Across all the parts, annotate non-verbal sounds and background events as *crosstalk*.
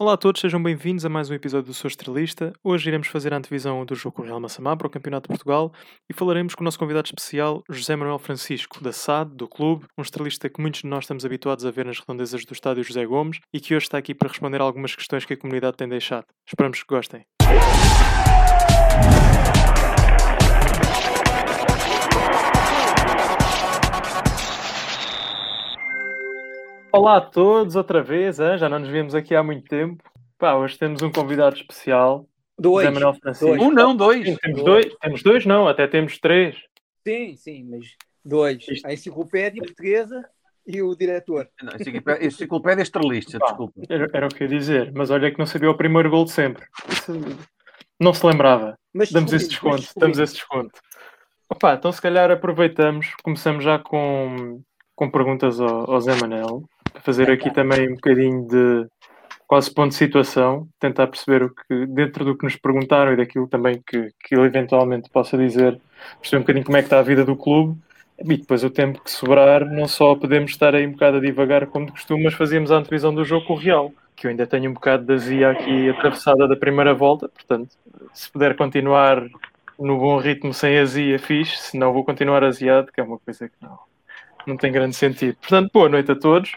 Olá a todos, sejam bem-vindos a mais um episódio do Sou Estrelista. Hoje iremos fazer a antevisão do jogo Real Massamá para o Campeonato de Portugal e falaremos com o nosso convidado especial, José Manuel Francisco, da SAD, do clube, um estrelista que muitos de nós estamos habituados a ver nas redondezas do estádio José Gomes e que hoje está aqui para responder a algumas questões que a comunidade tem deixado. Esperamos que gostem. Olá a todos, outra vez, hein? já não nos vimos aqui há muito tempo. Pá, hoje temos um convidado especial, Dois. José Manuel Francisco. Dois. Um não, dois. Sim, temos dois, temos dois, não, até temos três. Sim, sim, mas dois. A enciclopédia portuguesa e o diretor. Não, enciclopédia, enciclopédia estrelista, Pá, desculpa. Era, era o que eu ia dizer, mas olha que não sabia o primeiro gol de sempre. Não se lembrava. Mas Damos esse desconto, damos esse desconto. Opa, então se calhar aproveitamos, começamos já com, com perguntas ao, ao Zé Manel, fazer aqui também um bocadinho de quase ponto de situação, tentar perceber o que, dentro do que nos perguntaram e daquilo também que, que ele eventualmente possa dizer, perceber um bocadinho como é que está a vida do clube. E depois o tempo que sobrar, não só podemos estar aí um bocado a divagar como de costume, mas fazíamos a antevisão do jogo com o Real, que eu ainda tenho um bocado de azia aqui atravessada da primeira volta, portanto, se puder continuar no bom ritmo sem azia, fixe, senão vou continuar aziado, que é uma coisa que não, não tem grande sentido. Portanto, boa noite a todos.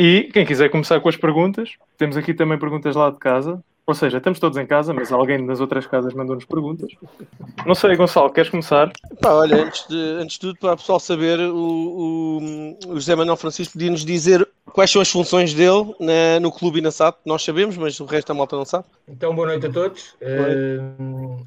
E quem quiser começar com as perguntas, temos aqui também perguntas lá de casa. Ou seja, estamos todos em casa, mas alguém das outras casas mandou-nos perguntas. Não sei, Gonçalo, queres começar? Pá, olha, antes de, antes de tudo, para o pessoal saber, o, o, o José Manuel Francisco podia-nos dizer quais são as funções dele na- no clube e na SAP. Nós sabemos, mas o resto da malta não sabe. Então, boa noite a todos. Eh,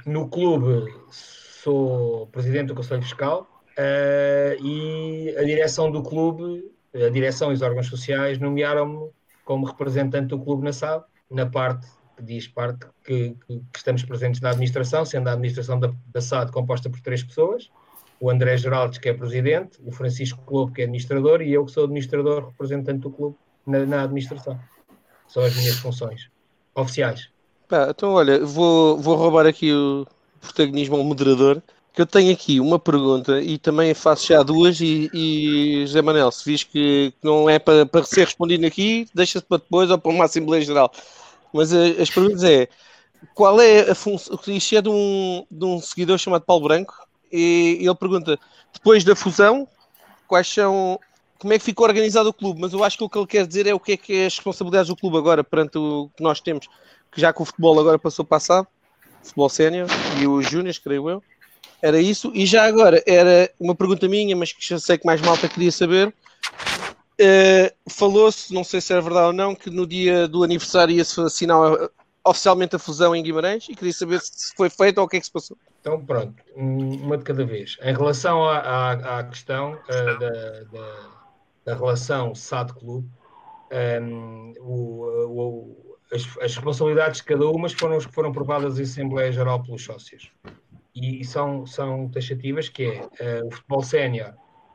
no clube sou presidente do Conselho Fiscal eh, e a direção do clube, a direção e os órgãos sociais nomearam-me como representante do clube na SAD, na parte que diz parte que, que- estamos presentes na administração, sendo a administração da, da SAD composta por três pessoas, o André Geraldes, que é presidente, o Francisco Globo, que é administrador, e eu que sou administrador representante do clube na, na administração. São as minhas funções oficiais. Então, olha, vou, vou roubar aqui o protagonismo ao moderador, que eu tenho aqui uma pergunta e também faço já duas. E, e José Manuel, se vis que não é para, para ser respondido aqui, deixa-se para depois ou para uma Assembleia Geral. Mas eh, as perguntas é: qual é a função? Isto é de um, de um seguidor chamado Paulo Branco, e ele pergunta: depois da fusão, quais são. Como é que ficou organizado o clube? Mas eu acho que o que ele quer dizer é o que é que é as responsabilidades do clube agora perante o que nós temos, que já que o futebol agora passou a SAD, futebol sénior e os júniores, creio eu. Era isso. E já agora, era uma pergunta minha, mas que já sei que mais malta queria saber. Eh, Falou-se, não sei se era verdade ou não, que no dia do aniversário ia-se assinar eh, oficialmente a fusão em Guimarães e queria saber se foi feito ou o que é que se passou. Então, pronto, um- uma de cada vez. Em relação à, à- à questão eh, da, da- da relação SAD-Clube, um, o- as, as responsabilidades de cada uma foram as que foram provadas em Assembleia Geral pelos sócios. E, são, são taxativas, que é eh, o futebol sénior,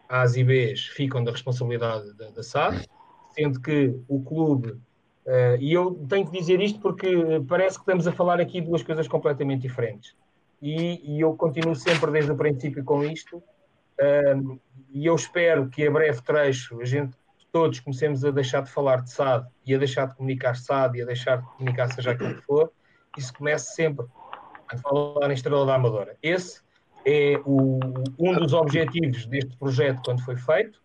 As e Bs ficam da responsabilidade da, da SAD, sendo que o clube eh, e eu tenho que dizer isto porque parece que estamos a falar aqui duas coisas completamente diferentes. E, e eu continuo sempre desde o princípio com isto. um, e eu espero que a breve trecho a gente todos comecemos a deixar de falar de SAD e a deixar de comunicar SAD e a deixar de comunicar seja aquilo que for. Isso comece sempre a falar em Estrela da Amadora. Esse é o- um dos objetivos deste projeto quando foi feito,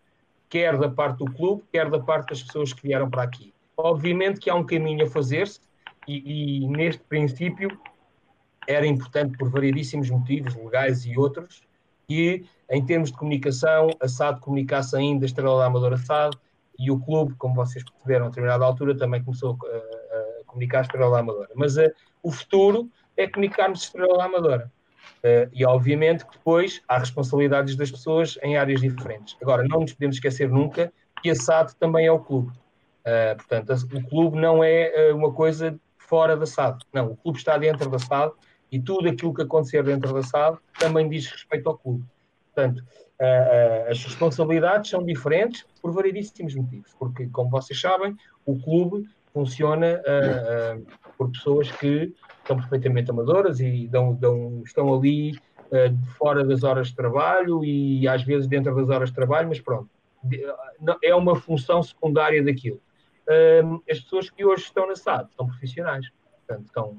quer da parte do clube, quer da parte das pessoas que vieram para aqui. Obviamente que há um caminho a fazer-se e, e neste princípio era importante por variedíssimos motivos, legais e outros, que em termos de comunicação, a SAD comunicasse ainda a Estrela da Amadora SAD e o clube, como vocês perceberam a determinada altura, também começou a, a comunicar a Estrela da Amadora. Mas eh, o futuro é comunicarmos Estrela Amadora. Eh, e obviamente que depois há responsabilidades das pessoas em áreas diferentes. Agora, não nos podemos esquecer nunca que a SAD também é o clube. Uh, portanto, o clube não é uh, uma coisa fora da SAD. Não, o clube está dentro da SAD e tudo aquilo que acontecer dentro da SAD também diz respeito ao clube. Portanto, uh, uh, as responsabilidades são diferentes por variedíssimos motivos. Porque, como vocês sabem, o clube funciona uh, uh, por pessoas que são perfeitamente amadoras e dão, dão- estão ali uh, fora das horas de trabalho e às vezes dentro das horas de trabalho, mas pronto, é uma função secundária daquilo. uh, as pessoas que hoje estão na SAD são profissionais. Portanto, estão,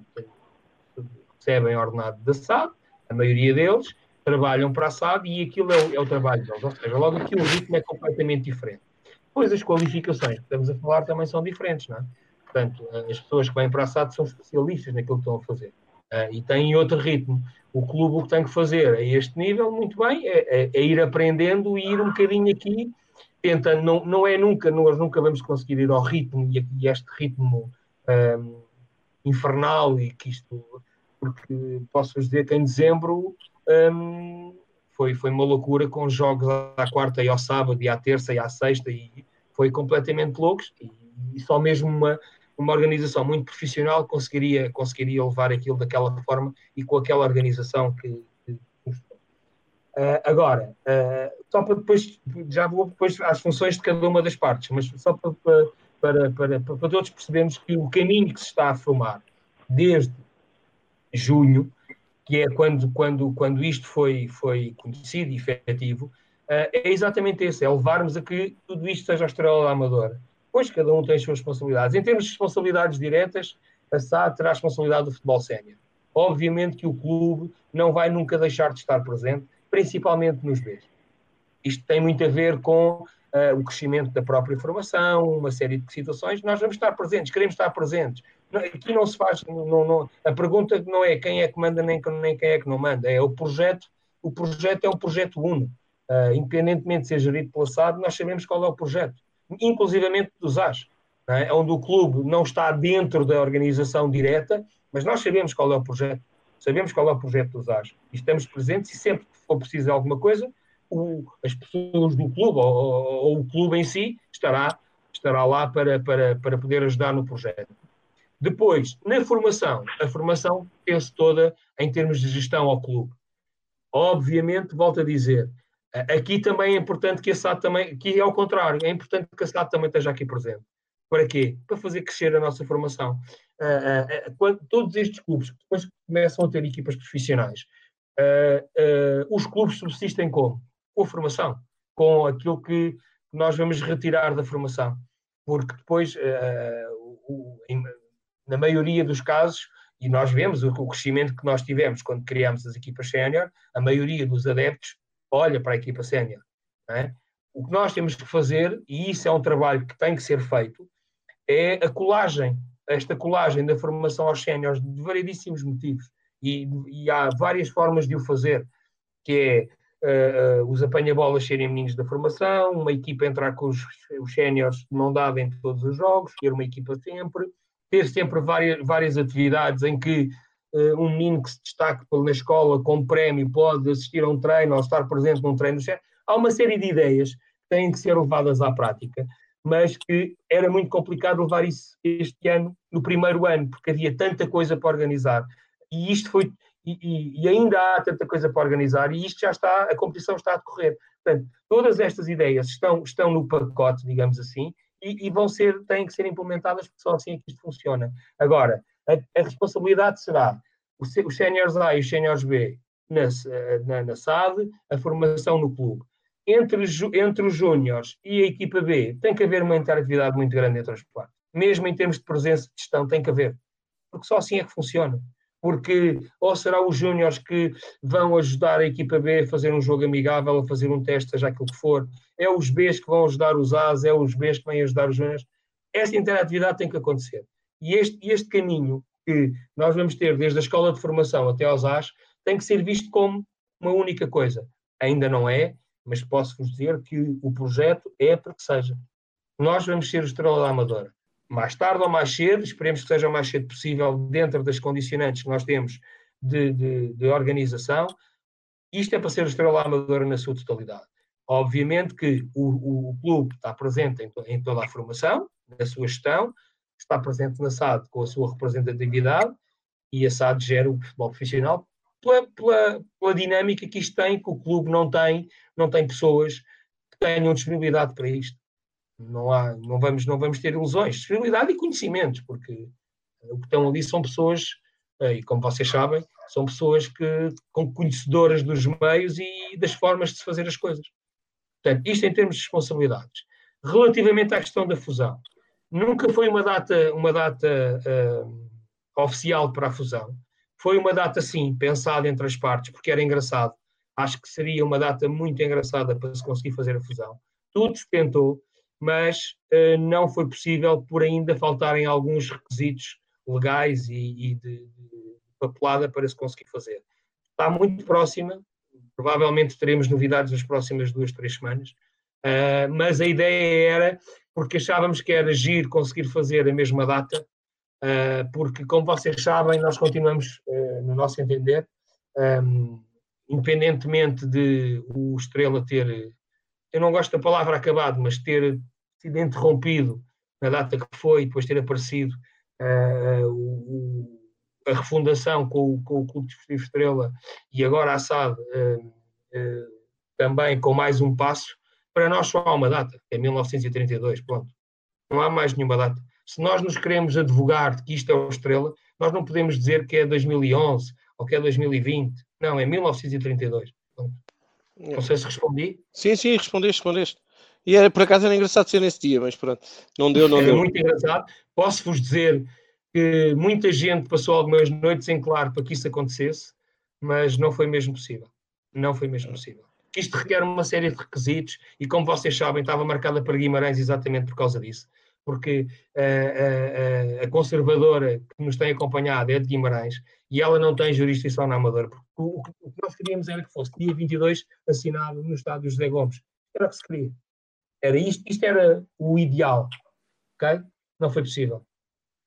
recebem ordenado da SAD, a maioria deles trabalham para a SAD e aquilo é o, é o trabalho deles. Ou seja, logo aqui o ritmo é completamente diferente. Depois as qualificações que estamos a falar também são diferentes, não é? Portanto, as pessoas que vêm para a SAD são especialistas naquilo que estão a fazer. Uh, e têm outro ritmo. O clube o que tem que fazer a este nível, muito bem, é, é, é ir aprendendo e ir um bocadinho aqui, tentando, não, não é nunca, nós nunca vamos conseguir ir ao ritmo e, e este ritmo um, infernal e que isto, porque posso dizer que em dezembro um, foi, foi uma loucura com jogos à quarta e ao sábado e à terça e à sexta e foi completamente loucos e, e só mesmo uma, uma organização muito profissional conseguiria, conseguiria levar aquilo daquela forma e com aquela organização que. uh, agora, uh, só para depois, já vou depois às funções de cada uma das partes, mas só para, para, para, para, para todos percebermos que o caminho que se está a formar desde junho, que é quando, quando, quando isto foi, foi conhecido e efetivo, uh, é exatamente esse, é levarmos a que tudo isto seja a estrela da Amadora Pois cada um tem as suas responsabilidades. Em termos de responsabilidades diretas, a SAD terá a responsabilidade do futebol sénior. Obviamente que o clube não vai nunca deixar de estar presente, principalmente nos Bs. Isto tem muito a ver com uh, o crescimento da própria formação, uma série de situações. Nós vamos estar presentes, queremos estar presentes. Aqui não se faz. Não, não, a pergunta não é quem é que manda nem, nem quem é que não manda, é o projeto. O projeto é um projeto uno. Uh, independentemente de ser gerido pela SAD, nós sabemos qual é o projeto inclusivamente dos AS, é? onde o clube não está dentro da organização direta, mas nós sabemos qual é o projeto, sabemos qual é o projeto dos AS, e estamos presentes e sempre que for preciso alguma coisa, o, as pessoas do clube ou, ou, ou, o clube em si estará, estará lá para, para, para poder ajudar no projeto. Depois, na formação, a formação penso toda em termos de gestão ao clube. Obviamente, volto a dizer, Aqui também é importante que a SAD também, aqui é ao contrário, é importante que a SAD também esteja aqui presente. Para quê? Para fazer crescer a nossa formação. Uh, uh, quando, todos estes clubes, depois começam a ter equipas profissionais, uh, os clubes subsistem como? Com a formação, com aquilo que nós vamos retirar da formação. Porque depois, o, em, na maioria dos casos, e nós vemos o, o crescimento que nós tivemos quando criámos as equipas sénior, a maioria dos adeptos olha para a equipa sénior. É? O que nós temos que fazer, e isso é um trabalho que tem que ser feito, é a colagem, esta colagem da formação aos séniores de variedíssimos motivos. E, e, há várias formas de o fazer, que é uh, uh, os apanha-bolas serem meninos da formação, uma equipa entrar com os, os séniores de mão dada em todos os jogos, ter uma equipa sempre, ter sempre várias, várias atividades em que um menino que se destaque na escola com prémio pode assistir a um treino ou estar presente num treino. Há uma série de ideias que têm que ser levadas à prática, mas que era muito complicado levar isso este ano, no primeiro ano, porque havia tanta coisa para organizar. E isto foi. E, e, ainda há tanta coisa para organizar, e isto já está, a competição está a decorrer. Portanto, todas estas ideias estão, estão no pacote, digamos assim, e, e, vão ser, têm que ser implementadas, porque só assim é que isto funciona. Agora, a, a responsabilidade será os, os séniores A e os séniores B na, na, na SAD, a formação no clube. Entre, entre os júniores e a equipa B, tem que haver uma interatividade muito grande entre as partes. Mesmo em termos de presença de gestão, tem que haver. Porque só assim é que funciona. Porque ou será os júniores que vão ajudar a equipa B a fazer um jogo amigável, a fazer um teste, seja aquilo que for, é os Bs que vão ajudar os As, é os Bs que vão ajudar os júniores. Essa interatividade tem que acontecer. E este, este caminho que nós vamos ter desde a escola de formação até aos AS tem que ser visto como uma única coisa. Ainda não é, mas posso-vos dizer que o projeto é para que seja. Nós vamos ser o Estrela da Amadora. Mais tarde ou mais cedo, esperemos que seja o mais cedo possível, dentro das condicionantes que nós temos de, de, de organização, isto é para ser o Estrela Amadora na sua totalidade. Obviamente que o, o clube está presente em, em toda a formação, na sua gestão, está presente na SAD com a sua representatividade e a SAD gera o futebol profissional pela, pela, pela, dinâmica que isto tem, que o clube não tem, não tem pessoas que tenham disponibilidade para isto. Não, há, não, vamos, não vamos ter ilusões, disponibilidade e conhecimentos, porque o que estão ali são pessoas, eh, e como vocês sabem, são pessoas que, com conhecedoras dos meios e das formas de se fazer as coisas. Portanto, isto em termos de responsabilidades. Relativamente à questão da fusão, nunca foi uma data, uma data uh, oficial para a fusão. Foi uma data, sim, pensada entre as partes, porque era engraçado. Acho que seria uma data muito engraçada para se conseguir fazer a fusão. Tudo se tentou, mas uh, não foi possível por ainda faltarem alguns requisitos legais e, e de, de papelada para se conseguir fazer. Está muito próxima, provavelmente teremos novidades nas próximas duas, três semanas, uh, mas a ideia era, porque achávamos que era agir, conseguir fazer a mesma data, uh, porque, como vocês sabem, nós continuamos, uh, no nosso entender, um, independentemente de o Estrela ter, eu não gosto da palavra acabado, mas ter sido interrompido na data que foi, depois ter aparecido o, a refundação com, com o Clube Desportivo Estrela e agora a SAD também com mais um passo, para nós só há uma data, é 1932, pronto. Não há mais nenhuma data. Se nós nos queremos advogar de que isto é o Estrela, nós não podemos dizer que é 2011 ou que é 2020. Não, é 1932. Pronto. Não sei se respondi. Sim, sim, respondeste, respondeste. E era, por acaso era engraçado ser nesse dia, mas pronto, não deu, não era deu. muito engraçado. Posso-vos dizer que muita gente passou algumas noites em claro para que isso acontecesse, mas não foi mesmo possível. Não foi mesmo possível. Isto requer uma série de requisitos e, como vocês sabem, estava marcada para Guimarães exatamente por causa disso. Porque uh, uh, a conservadora que nos tem acompanhado é de Guimarães e ela não tem jurisdição na Amadora. Porque o, o que nós queríamos era que fosse dia 22 assinado no estádio José Gomes. Era o que se queria. Era isto, isto era o ideal. Ok? Não foi possível.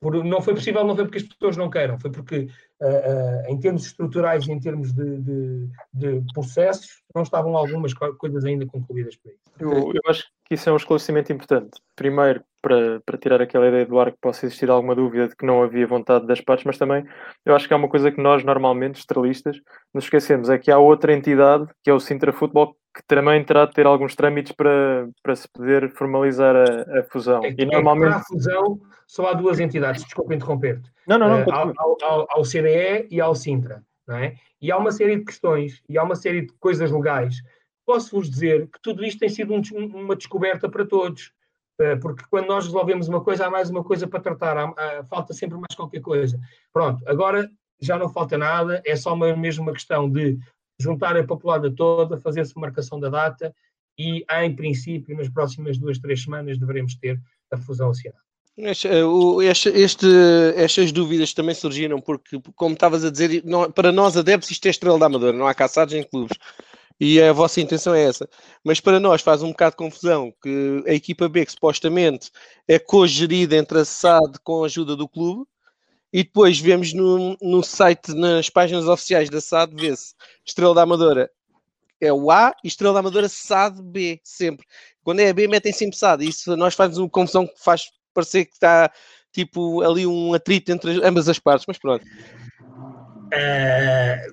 Por, não foi possível, não foi porque as pessoas não queiram, foi porque, uh, uh, em termos estruturais e em termos de, de, de, processos, não estavam algumas coisas ainda concluídas por isso. Eu, eu, acho que isso é um esclarecimento importante. Primeiro, para, para tirar aquela ideia do ar que possa existir alguma dúvida de que não havia vontade das partes, mas também eu acho que há uma coisa que nós, normalmente, estrelistas, nos esquecemos, é que há outra entidade, que é o Sintra Futebol, que também terá de ter alguns trâmites para, para se poder formalizar a, a fusão. É, e normalmente... Para a fusão só há duas entidades, desculpa interromper-te. Não, não, não. Uh, ao, ao, ao, CDE e ao Sintra, não é? E há uma série de questões e há uma série de coisas legais. Posso-vos dizer que tudo isto tem sido um, uma descoberta para todos. Uh, porque quando nós resolvemos uma coisa, há mais uma coisa para tratar, há, há, falta sempre mais qualquer coisa. Pronto, agora já não falta nada, é só uma, mesmo uma questão de juntar a populada toda, fazer-se marcação da data e, em princípio, nas próximas duas, três semanas deveremos ter a fusão assinada. Este, este, este, estas dúvidas também surgiram porque, como estavas a dizer, para nós adeptos isto é estrela da Amadora, não há caçados em clubes. E a vossa intenção é essa. Mas para nós faz um bocado de confusão que a equipa B, que supostamente é co-gerida entre a SAD com a ajuda do clube, e depois vemos no, no site, nas páginas oficiais da SAD, vê-se Estrela da Amadora é o A e Estrela da Amadora SAD B, sempre. Quando é a B, metem sempre SAD. Isso nós faz uma confusão que faz parecer que está tipo ali um atrito entre ambas as partes, mas pronto. É,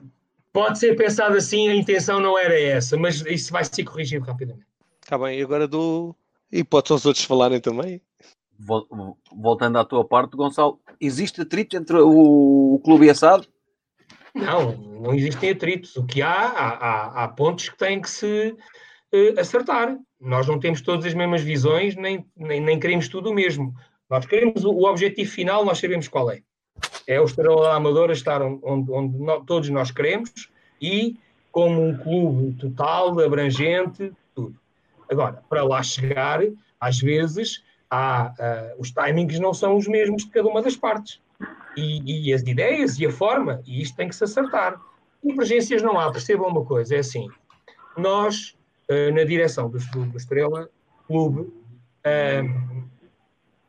pode ser pensado assim, a intenção não era essa, mas isso vai ser corrigido rapidamente. Está bem, agora dou hipótese aos outros falarem também voltando à tua parte, Gonçalo, existe atrito entre o, o clube e a SAD? Não, não existem atritos. O que há, há, há pontos que têm que se uh, acertar. Nós não temos todas as mesmas visões, nem, nem, nem queremos tudo o mesmo. Nós queremos o, o, objetivo final, nós sabemos qual é. É o Estrela da Amadora estar onde, onde nós, todos nós queremos e como um clube total, abrangente, tudo. Agora, para lá chegar, às vezes há, uh, os timings não são os mesmos de cada uma das partes. E, e, as ideias e a forma, e isto tem que se acertar. Divergências não há, percebam uma coisa, é assim, nós, uh, na direção do, do Estrela Clube, uh,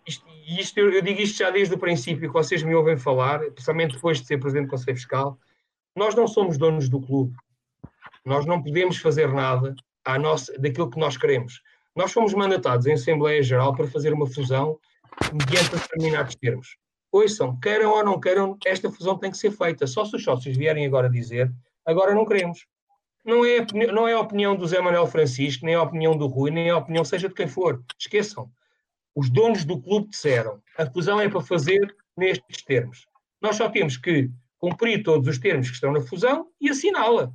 isto, isto, eu, digo isto já desde o princípio, que vocês me ouvem falar, principalmente depois de ser Presidente do Conselho Fiscal, nós não somos donos do clube. Nós não podemos fazer nada à nossa, daquilo que nós queremos. Nós fomos mandatados em Assembleia Geral para fazer uma fusão mediante determinados termos. Ouçam, queiram ou não queiram, esta fusão tem que ser feita. Só se os sócios vierem agora dizer, agora não queremos. Não é, não é a opinião do Zé Manuel Francisco, nem a opinião do Rui, nem a opinião seja de quem for. Esqueçam. Os donos do clube disseram, a fusão é para fazer nestes termos. Nós só temos que cumprir todos os termos que estão na fusão e assiná-la.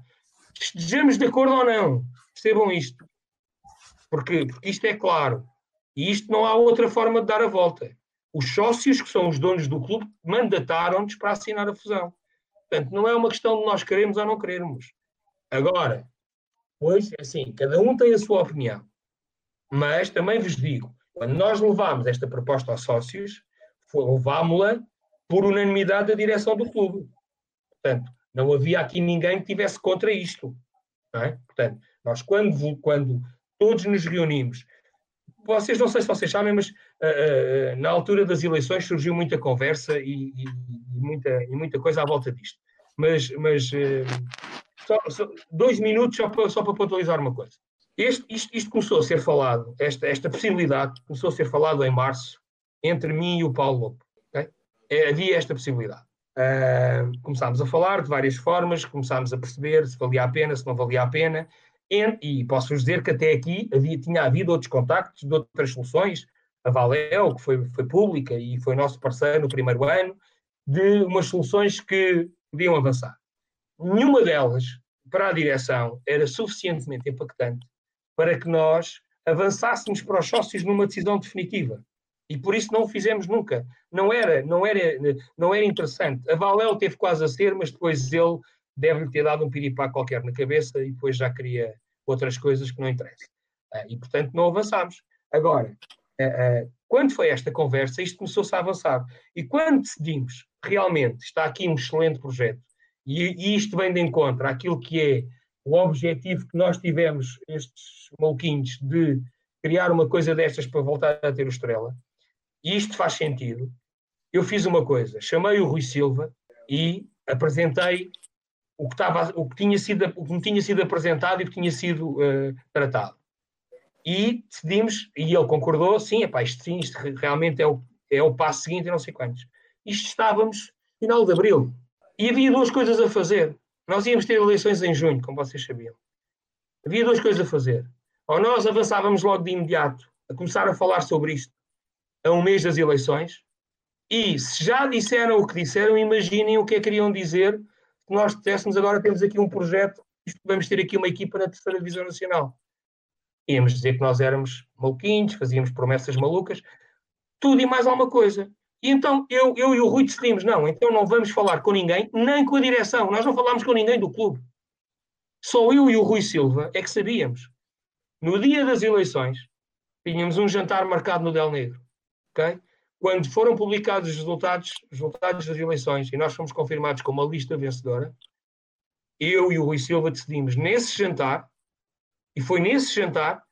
Estejamos de acordo ou não. Percebam isto. Porque, porque isto é claro. E isto não há outra forma de dar a volta. Os sócios, que são os donos do clube, mandataram-nos para assinar a fusão. Portanto, não é uma questão de nós queremos ou não queremos. Agora, pois, é assim, cada um tem a sua opinião. Mas também vos digo, quando nós levámos esta proposta aos sócios, levámos-la por unanimidade da direção do clube. Portanto, não havia aqui ninguém que tivesse contra isto. É? Portanto, nós quando, quando todos nos reunimos, vocês não sei se vocês sabem, mas uh, uh, na altura das eleições surgiu muita conversa e, e, e, muita, e muita coisa à volta disto. Mas, mas uh, só, só, dois minutos só para, só para pontualizar uma coisa. Este, isto, isto, começou a ser falado, esta, esta possibilidade começou a ser falado em março entre mim e o Paulo Lopo. Okay? É, havia esta possibilidade. Uh, começámos a falar de várias formas, começámos a perceber se valia a pena, se não valia a pena, e, posso-vos dizer que até aqui havia, tinha havido outros contactos de outras soluções, a Valeo, que foi, foi pública e foi nosso parceiro no primeiro ano, de umas soluções que podiam avançar. Nenhuma delas, para a direção, era suficientemente impactante para que nós avançássemos para os sócios numa decisão definitiva. E por isso não o fizemos nunca. Não era, não era, não era interessante. A Valéu teve quase a ser, mas depois ele deve-lhe ter dado um piripá qualquer na cabeça e depois já queria outras coisas que não interessam. Ah, e portanto não avançámos. Agora, ah, ah, quando foi esta conversa, isto começou-se a avançar. E quando decidimos, realmente, está aqui um excelente projeto, e, isto vem de encontro àquilo que é o objetivo que nós tivemos, estes maluquinhos, de criar uma coisa destas para voltar a ter o Estrela, e isto faz sentido, eu fiz uma coisa, chamei o Rui Silva e apresentei o que, estava, o que, tinha, sido, o que me tinha sido apresentado e o que tinha sido uh, tratado. E decidimos, e ele concordou, sim, epá, isto, sim, isto realmente é o, é o passo seguinte e não sei quantos. Isto estávamos final de abril. E havia duas coisas a fazer. Nós íamos ter eleições em junho, como vocês sabiam. Havia duas coisas a fazer. Ou nós avançávamos logo de imediato a começar a falar sobre isto, a um mês das eleições. E se já disseram o que disseram, imaginem o que é que queriam dizer se nós dissessemos agora temos aqui um projeto, vamos ter aqui uma equipa na terceira divisão nacional. Íamos dizer que nós éramos maluquinhos, fazíamos promessas malucas, tudo e mais alguma coisa. E então eu, eu e o Rui decidimos, não, então não vamos falar com ninguém, nem com a direção. Nós não falámos com ninguém do clube. Só eu e o Rui Silva é que sabíamos. No dia das eleições, tínhamos um jantar marcado no Del Negro ok? Quando foram publicados os resultados, os resultados das eleições e nós fomos confirmados como a lista vencedora, eu e o Rui Silva decidimos nesse jantar, e foi nesse jantar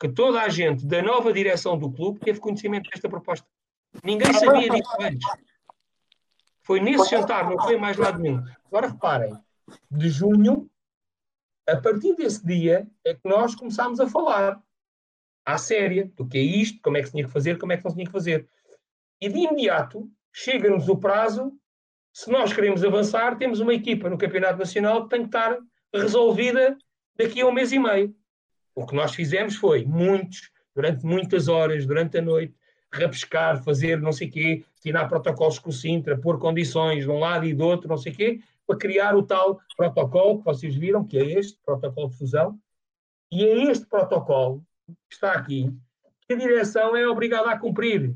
que toda a gente da nova direção do clube teve conhecimento desta proposta. Ninguém sabia disso antes. Foi nesse jantar, não foi mais lado nenhum. Agora reparem, de junho, a partir desse dia, é que nós começámos a falar à séria do que é isto, como é que se tinha que fazer, como é que não se tinha que fazer. E de imediato chega-nos o prazo, se nós queremos avançar, temos uma equipa no Campeonato Nacional que tem que estar resolvida daqui a um mês e meio. O que nós fizemos foi muitos, durante muitas horas, durante a noite, rabiscar, fazer não sei quê, assinar protocolos com o Sintra, pôr condições de um lado e do outro, não sei quê, para criar o tal protocolo que vocês viram, que é este, protocolo de fusão. E é este protocolo que está aqui, que a direção é obrigada a cumprir.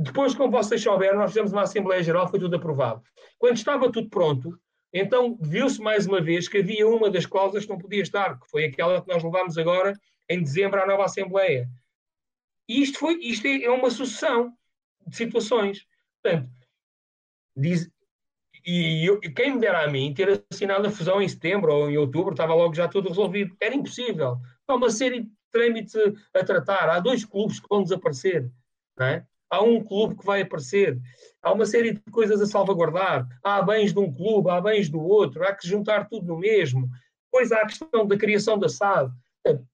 Depois, como vocês souberam, nós fizemos uma Assembleia Geral, foi tudo aprovado. Quando estava tudo pronto, então viu-se mais uma vez que havia uma das cláusulas que não podia estar, que foi aquela que nós levámos agora em dezembro à nova Assembleia. E isto, foi, isto é, é uma sucessão de situações. Portanto, diz, e eu, quem me dera a mim ter assinado a fusão em setembro ou em outubro, estava logo já tudo resolvido. Era impossível. Há uma série trâmites a, tratar. Há dois clubes que vão desaparecer. É? Há um clube que vai aparecer. Há uma série de coisas a salvaguardar. Há bens de um clube, há bens do outro. Há que juntar tudo no mesmo. Depois há a questão da criação da SAD.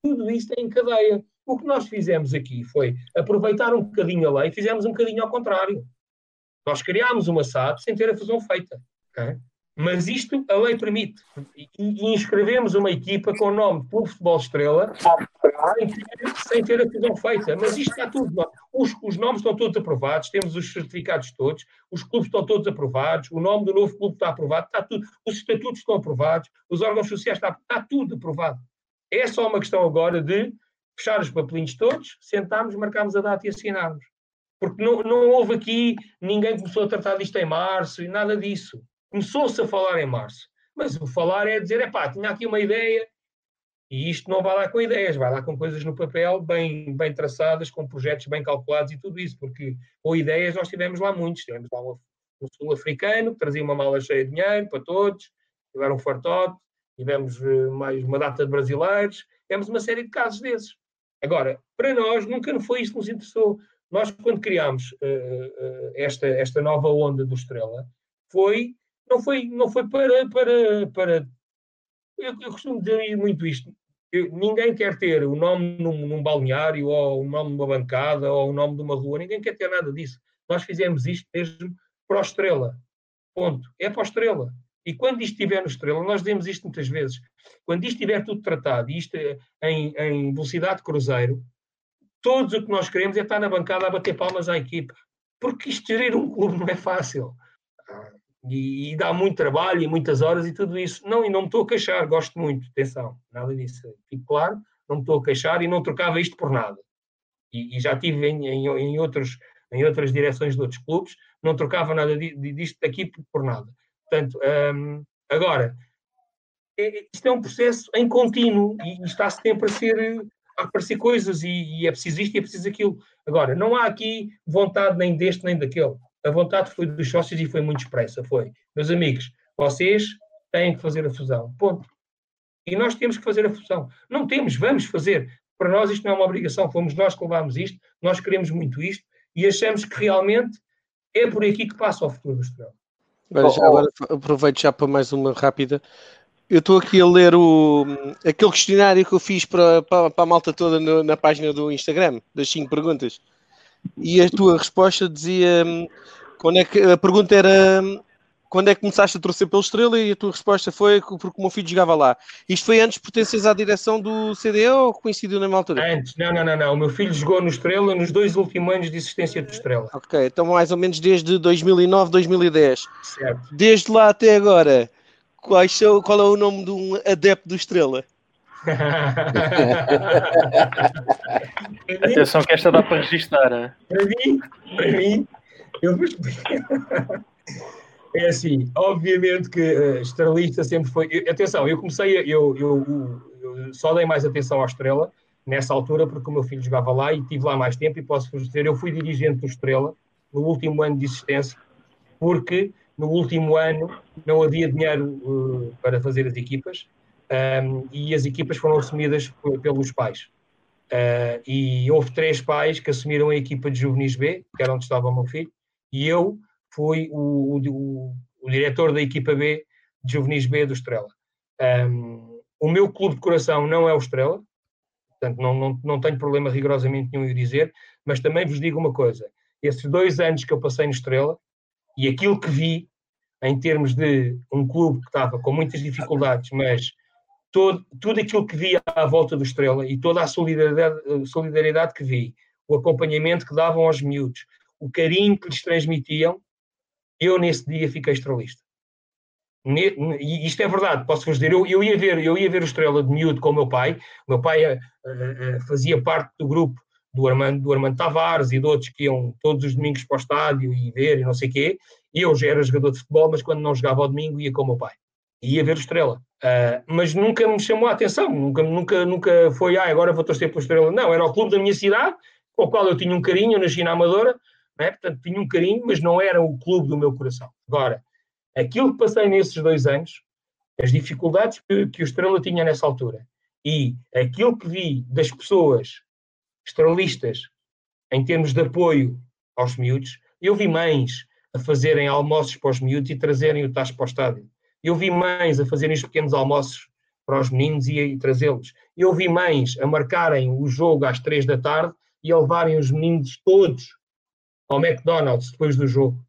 Tudo isto é em cadeia. O que nós fizemos aqui foi aproveitar um bocadinho a lei e fizemos um bocadinho ao contrário. Nós criámos uma SAD sem ter a fusão feita. É? Mas isto a lei permite. E, e inscrevemos uma equipa com o nome Clube Futebol Estrela sem ter, sem ter a fusão feita. Mas isto está tudo. Os, os, nomes estão todos aprovados, temos os certificados todos, os clubes estão todos aprovados, o nome do novo clube está aprovado, está tudo, os estatutos estão aprovados, os órgãos sociais está, está tudo aprovado. É só uma questão agora de fechar os papelinhos todos, sentarmos, marcarmos a data e assinarmos. Porque não, não houve aqui, ninguém começou a tratar disto em março e nada disso. Começou-se a falar em março. Mas o falar é dizer, é pá, tinha aqui uma ideia, e isto não vai lá com ideias, vai lá com coisas no papel bem, bem traçadas, com projetos bem calculados e tudo isso, porque com ideias nós tivemos lá muitos. Tivemos lá um, um sul-africano que trazia uma mala cheia de dinheiro para todos, tiveram um fartote, tivemos uh, mais uma data de brasileiros, tivemos uma série de casos desses. Agora, para nós, nunca foi isso que nos interessou. Nós, quando criámos uh, uh, esta, esta nova onda do Estrela, foi, não foi, não foi para, para, para eu, eu costumo dizer muito isto. Eu, ninguém quer ter o nome num, num, balneário, ou o nome de uma bancada, ou o nome de uma rua. Ninguém quer ter nada disso. Nós fizemos isto mesmo para o Estrela. Ponto. É para o Estrela. E quando isto estiver no Estrela, nós dizemos isto muitas vezes. Quando isto estiver tudo tratado, e isto é em, em velocidade de cruzeiro, todos o que nós queremos é estar na bancada a bater palmas à equipa. Porque isto gerir um clube não é fácil e, e, dá muito trabalho e muitas horas e tudo isso. Não, e não me estou a queixar, gosto muito, atenção, nada disso. Fico claro, não me estou a queixar e não trocava isto por nada. E, e já tive em, em, em, outros, em outras direções de outros clubes, não trocava nada disto daqui por, nada. Portanto, hum, agora, é, isto é um processo em contínuo e, e está sempre a ser a aparecer coisas e, e, é preciso isto e é preciso aquilo. Agora, não há aqui vontade nem deste nem daquele a vontade foi dos sócios e foi muito expressa. Foi, meus amigos, vocês têm que fazer a fusão. Ponto. E nós temos que fazer a fusão. Não temos, vamos fazer. Para nós isto não é uma obrigação, fomos nós que levámos isto, nós queremos muito isto e achamos que realmente é por aqui que passa o futuro do Estrela. Agora, já, agora aproveito já para mais uma rápida. Eu estou aqui a ler o, aquele questionário que eu fiz para, para, para a malta toda no, na página do Instagram, das 5 perguntas. E a tua resposta dizia quando é que a pergunta era quando é que começaste a torcer pelo Estrela e a tua resposta foi porque o meu filho jogava lá. Isto foi antes de pertences à direção do CDE ou coincidiu na mesma altura? Antes, não, não, não, não. O meu filho jogou no Estrela nos dois últimos anos de existência do Estrela. Ok, então mais ou menos desde 2009, 2010. Certo. Desde lá até agora, qual é o nome de um adepto do Estrela? *laughs* Atenção que esta dá para registrar. Para mim, para mim, eu vou É assim, obviamente que uh, Estrelista sempre foi. Eu, atenção, eu comecei, a, eu, eu, eu, só dei mais atenção à Estrela nessa altura porque o meu filho jogava lá e tive lá mais tempo. E posso vos dizer, eu fui dirigente do Estrela no último ano de existência, porque no último ano não havia dinheiro uh, para fazer as equipas um, e as equipas foram assumidas pelos pais. Uh, e houve três pais que assumiram a equipa de juvenis B, que era onde estava o meu filho, e eu fui o, o, o diretor da equipa B de Juvenis B do Estrela. Um, o meu clube de coração não é o Estrela, portanto não, não, não tenho problema rigorosamente nenhum em dizer, mas também vos digo uma coisa, esses dois anos que eu passei no Estrela, e aquilo que vi em termos de um clube que estava com muitas dificuldades, mas todo, tudo aquilo que vi à volta do Estrela e toda a solidariedade, solidariedade que vi, o acompanhamento que davam aos miúdos, o carinho que lhes transmitiam, eu nesse dia fiquei estrelista. E isto é verdade, posso vos dizer, eu, eu, ia ver, eu ia ver o Estrela de miúdo com o meu pai, o meu pai uh, uh, fazia parte do grupo do Armando, do Armando Tavares e de outros que iam todos os domingos para o estádio e ver e não sei o quê. Eu já era jogador de futebol, mas quando não jogava ao domingo ia com o meu pai. E ia ver o Estrela. Uh, mas nunca me chamou a atenção, nunca, nunca, nunca foi, ah, agora vou torcer para o Estrela. Não, era o clube da minha cidade, com o qual eu tinha um carinho, eu nasci na Amadora, é? portanto tinha um carinho, mas não era o clube do meu coração. Agora, aquilo que passei nesses dois anos, as dificuldades que, que o Estrela tinha nessa altura e aquilo que vi das pessoas estrelistas em termos de apoio aos miúdos, eu vi mães a fazerem almoços para os miúdos e trazerem o tacho para o estádio. Eu vi mães a fazerem os pequenos almoços para os meninos e, trazê-los. Eu vi mães a marcarem o jogo às três da tarde e a levarem os meninos todos ao McDonald's depois do jogo.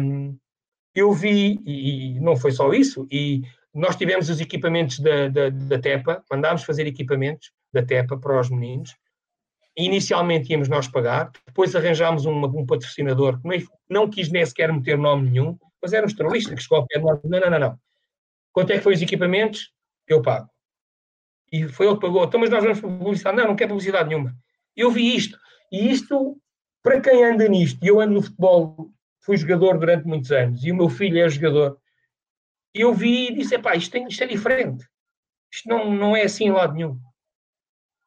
Um, eu vi, e, não foi só isso, e nós tivemos os equipamentos da, da, da TEPA, mandámos fazer equipamentos da TEPA para os meninos. Inicialmente íamos nós pagar, depois arranjámos um, um patrocinador que não quis nem sequer meter nome nenhum, mas era estrelista que chegou ao pé de nós. Não, não, não, não. Quanto é que foi os equipamentos? Eu pago. E foi ele que pagou. Então, mas nós vamos publicidade. Não, não quer publicidade nenhuma. Eu vi isto. E isto para quem anda nisto, e eu ando no futebol, fui jogador durante muitos anos, e o meu filho é jogador, eu vi e disse, pá, isto, isto é diferente. Isto não, não é assim em lado nenhum.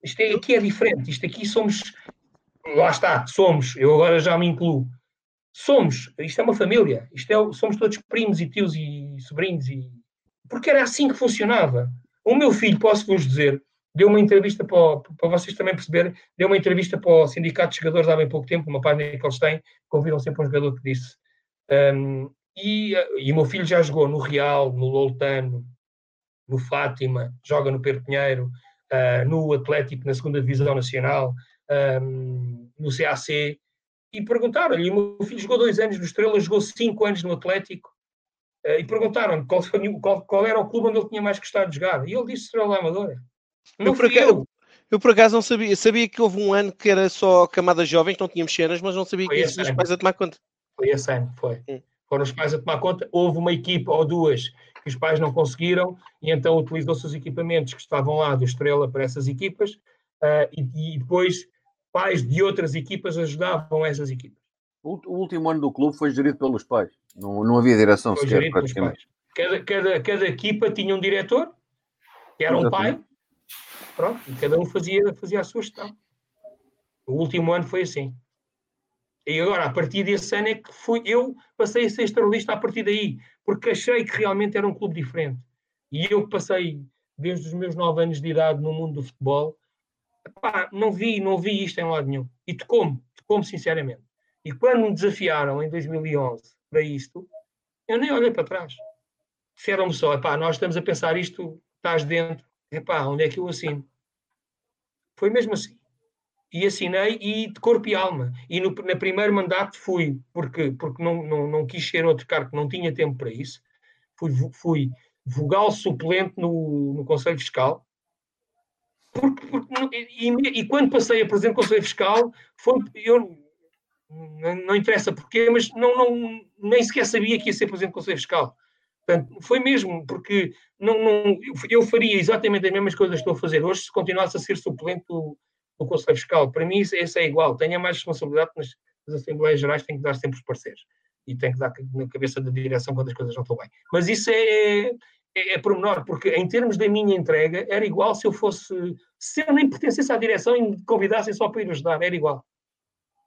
Isto é, aqui é diferente. Isto aqui somos. Lá está, somos. Eu agora já me incluo. Somos. Isto é uma família. Isto é, somos todos primos e tios e sobrinhos. E... Porque era assim que funcionava. O meu filho, posso-vos dizer, deu uma entrevista para, para vocês também perceberem, deu uma entrevista para o Sindicato de Jogadores há bem pouco tempo, uma página que eles têm, convidam sempre um jogador que disse. Um, e, e o meu filho já jogou no Real, no Loltano, no Fátima, joga no Perpinheiro, uh, no Atlético, na segunda Divisão Nacional, um, no CAC, e perguntaram-lhe, o meu filho jogou dois anos no Estrela, jogou cinco anos no Atlético, uh, e perguntaram-lhe qual, qual, qual, era o clube onde ele tinha mais gostado de jogar, e ele disse Estrela Amadora. Não eu, por acaso, eu. eu, por acaso, não sabia. Sabia que houve um ano que era só camadas jovens, não tínhamos cenas, mas não sabia foi que isso os pais a tomar conta. Foi esse ano, foi. Hum. Foram os pais a tomar conta. Houve uma equipa ou duas que os pais não conseguiram e então utilizou-se os equipamentos que estavam lá do Estrela para essas equipas uh, e, e, depois pais de outras equipas ajudavam essas equipas. O, último ano do clube foi gerido pelos pais, não, não havia direção foi sequer praticamente. Cada, cada, cada equipa tinha um diretor, que era um pai, pronto, e cada um fazia, fazia a sua gestão. O último ano foi assim. E agora, a partir desse ano é que fui, eu passei a ser estrelista a partir daí, porque achei que realmente era um clube diferente. E eu passei desde os meus nove anos de idade no mundo do futebol, epá, não vi, não vi isto em lado nenhum. E tocou-me, tocou-me sinceramente. E quando me desafiaram em 2011 para isto, eu nem olhei para trás. Disseram-me só, epá, nós estamos a pensar isto, estás dentro, epá, onde é que eu assino? Foi mesmo assim e assinei e de corpo e alma. E no na primeiro mandato fui, porque, porque não, não, não quis ser outro cargo, não tinha tempo para isso. Fui, fui vogal suplente no, no Conselho Fiscal. Porque, porque e, e, quando passei a presidente do Conselho Fiscal, foi, eu, não, não interessa porquê, mas não, não, nem sequer sabia que ia ser presidente do Conselho Fiscal. Portanto, foi mesmo, porque não, não, eu faria exatamente as mesmas coisas que estou a fazer hoje se continuasse a ser suplente do, do Conselho Fiscal. Para mim, esse é igual. Tenha mais responsabilidade, mas as Assembleias Gerais têm que dar sempre os parceiros. E tem que dar na cabeça da direção quando as coisas não estão bem. Mas isso é, é, é pormenor, porque em termos da minha entrega, era igual se eu fosse. Se eu nem pertencesse à direção e me convidassem só para ir ajudar, era igual.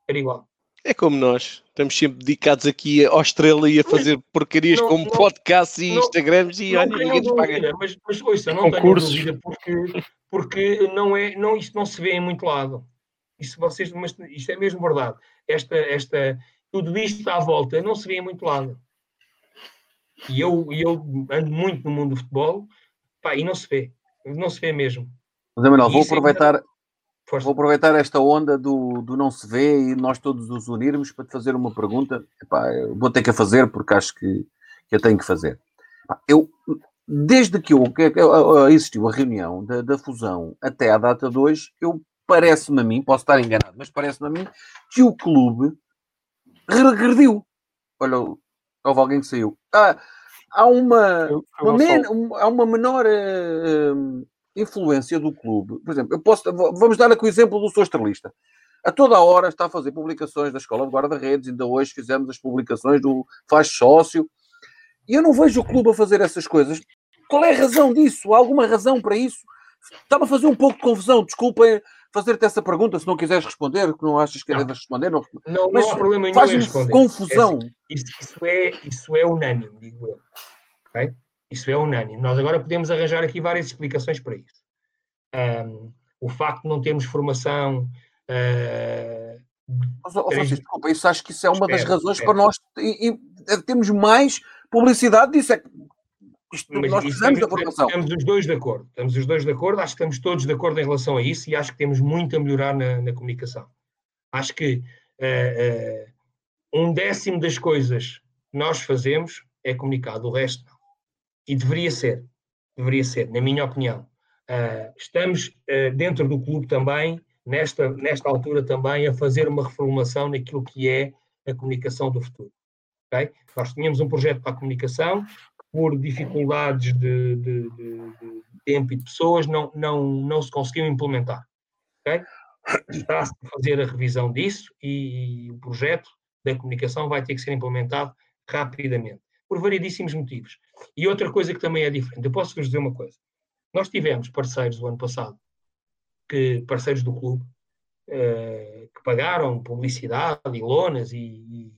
Era igual. É como nós, estamos sempre dedicados aqui ao Estrela e a fazer porcarias não, como não, podcasts e não, Instagrams e olha, ninguém nos paga. Mas, mas ouça, não Concursos. tenho dúvida, porque porque não é, não, isto não se vê em muito lado. Isso, vocês, mas isto é mesmo verdade. Esta, esta, tudo isto à volta não se vê em muito lado. E eu, eu ando muito no mundo do futebol pá, e não se vê. Não se vê mesmo. Mas, Manuel, vou é aproveitar, é... vou aproveitar esta onda do, do não se vê e nós todos nos unirmos para te fazer uma pergunta. Epá, vou ter que a fazer porque acho que, que eu tenho que fazer. Eu desde que, eu, que existiu a reunião da, da, fusão até à data 2, eu parece-me a mim, posso estar enganado, mas parece-me a mim que o clube regrediu. Olha, houve alguém que saiu. Ah, há uma, uma, men, há uma menor uh, influência do clube. Por exemplo, eu posso, vamos dar aqui o exemplo do Sou Estrelista. A toda a hora está a fazer publicações da Escola de Guarda-Redes, ainda hoje fizemos as publicações do Faz Sócio, e eu não vejo o clube a fazer essas coisas. Qual é a razão disso? Há alguma razão para isso? Estava a fazer um pouco de confusão. Desculpa fazer-te essa pergunta se não quiseres responder, que não achas que deves responder. Não, não, não há problema nenhum faz responder. confusão. É, isso, isso, é, isso é unânime, digo eu. Okay? Isso é unânime. Nós agora podemos arranjar aqui várias explicações para isso. Um, o facto de não termos formação. Uh, oh, Francisco, desculpa, isso acho que isso é uma espero, das razões espero. para nós e, e, termos mais publicidade disso. É isto, Mas nós precisamos da formação. Estamos os dois de acordo. Estamos os dois de acordo. Acho que estamos todos de acordo em relação a isso e acho que temos muito a melhorar na, na comunicação. Acho que uh, uh, um décimo das coisas que nós fazemos é comunicado, o resto não. E deveria ser. Deveria ser, na minha opinião. Uh, estamos dentro do clube também, nesta, nesta altura também, a fazer uma reformulação naquilo que é a comunicação do futuro. Okay? Nós tínhamos um projeto para a comunicação, por dificuldades de, de, de, de tempo e de pessoas, não, não, não se conseguiu implementar. Okay? está-se a fazer a revisão disso e o projeto da comunicação vai ter que ser implementado rapidamente, por variedíssimos motivos. E outra coisa que também é diferente, eu posso vos dizer uma coisa. Nós tivemos parceiros do ano passado, que, parceiros do clube, eh, que pagaram publicidade e lonas e, e,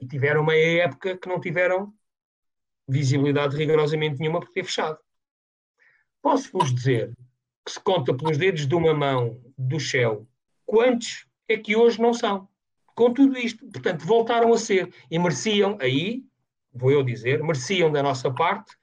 e tiveram uma época que não tiveram visibilidade rigorosamente nenhuma porque ter fechado. Posso-vos dizer que se conta pelos dedos de uma mão do Shell quantos é que hoje não são. Com tudo isto, portanto, voltaram a ser e mereciam, aí, vou eu dizer, mereciam da nossa parte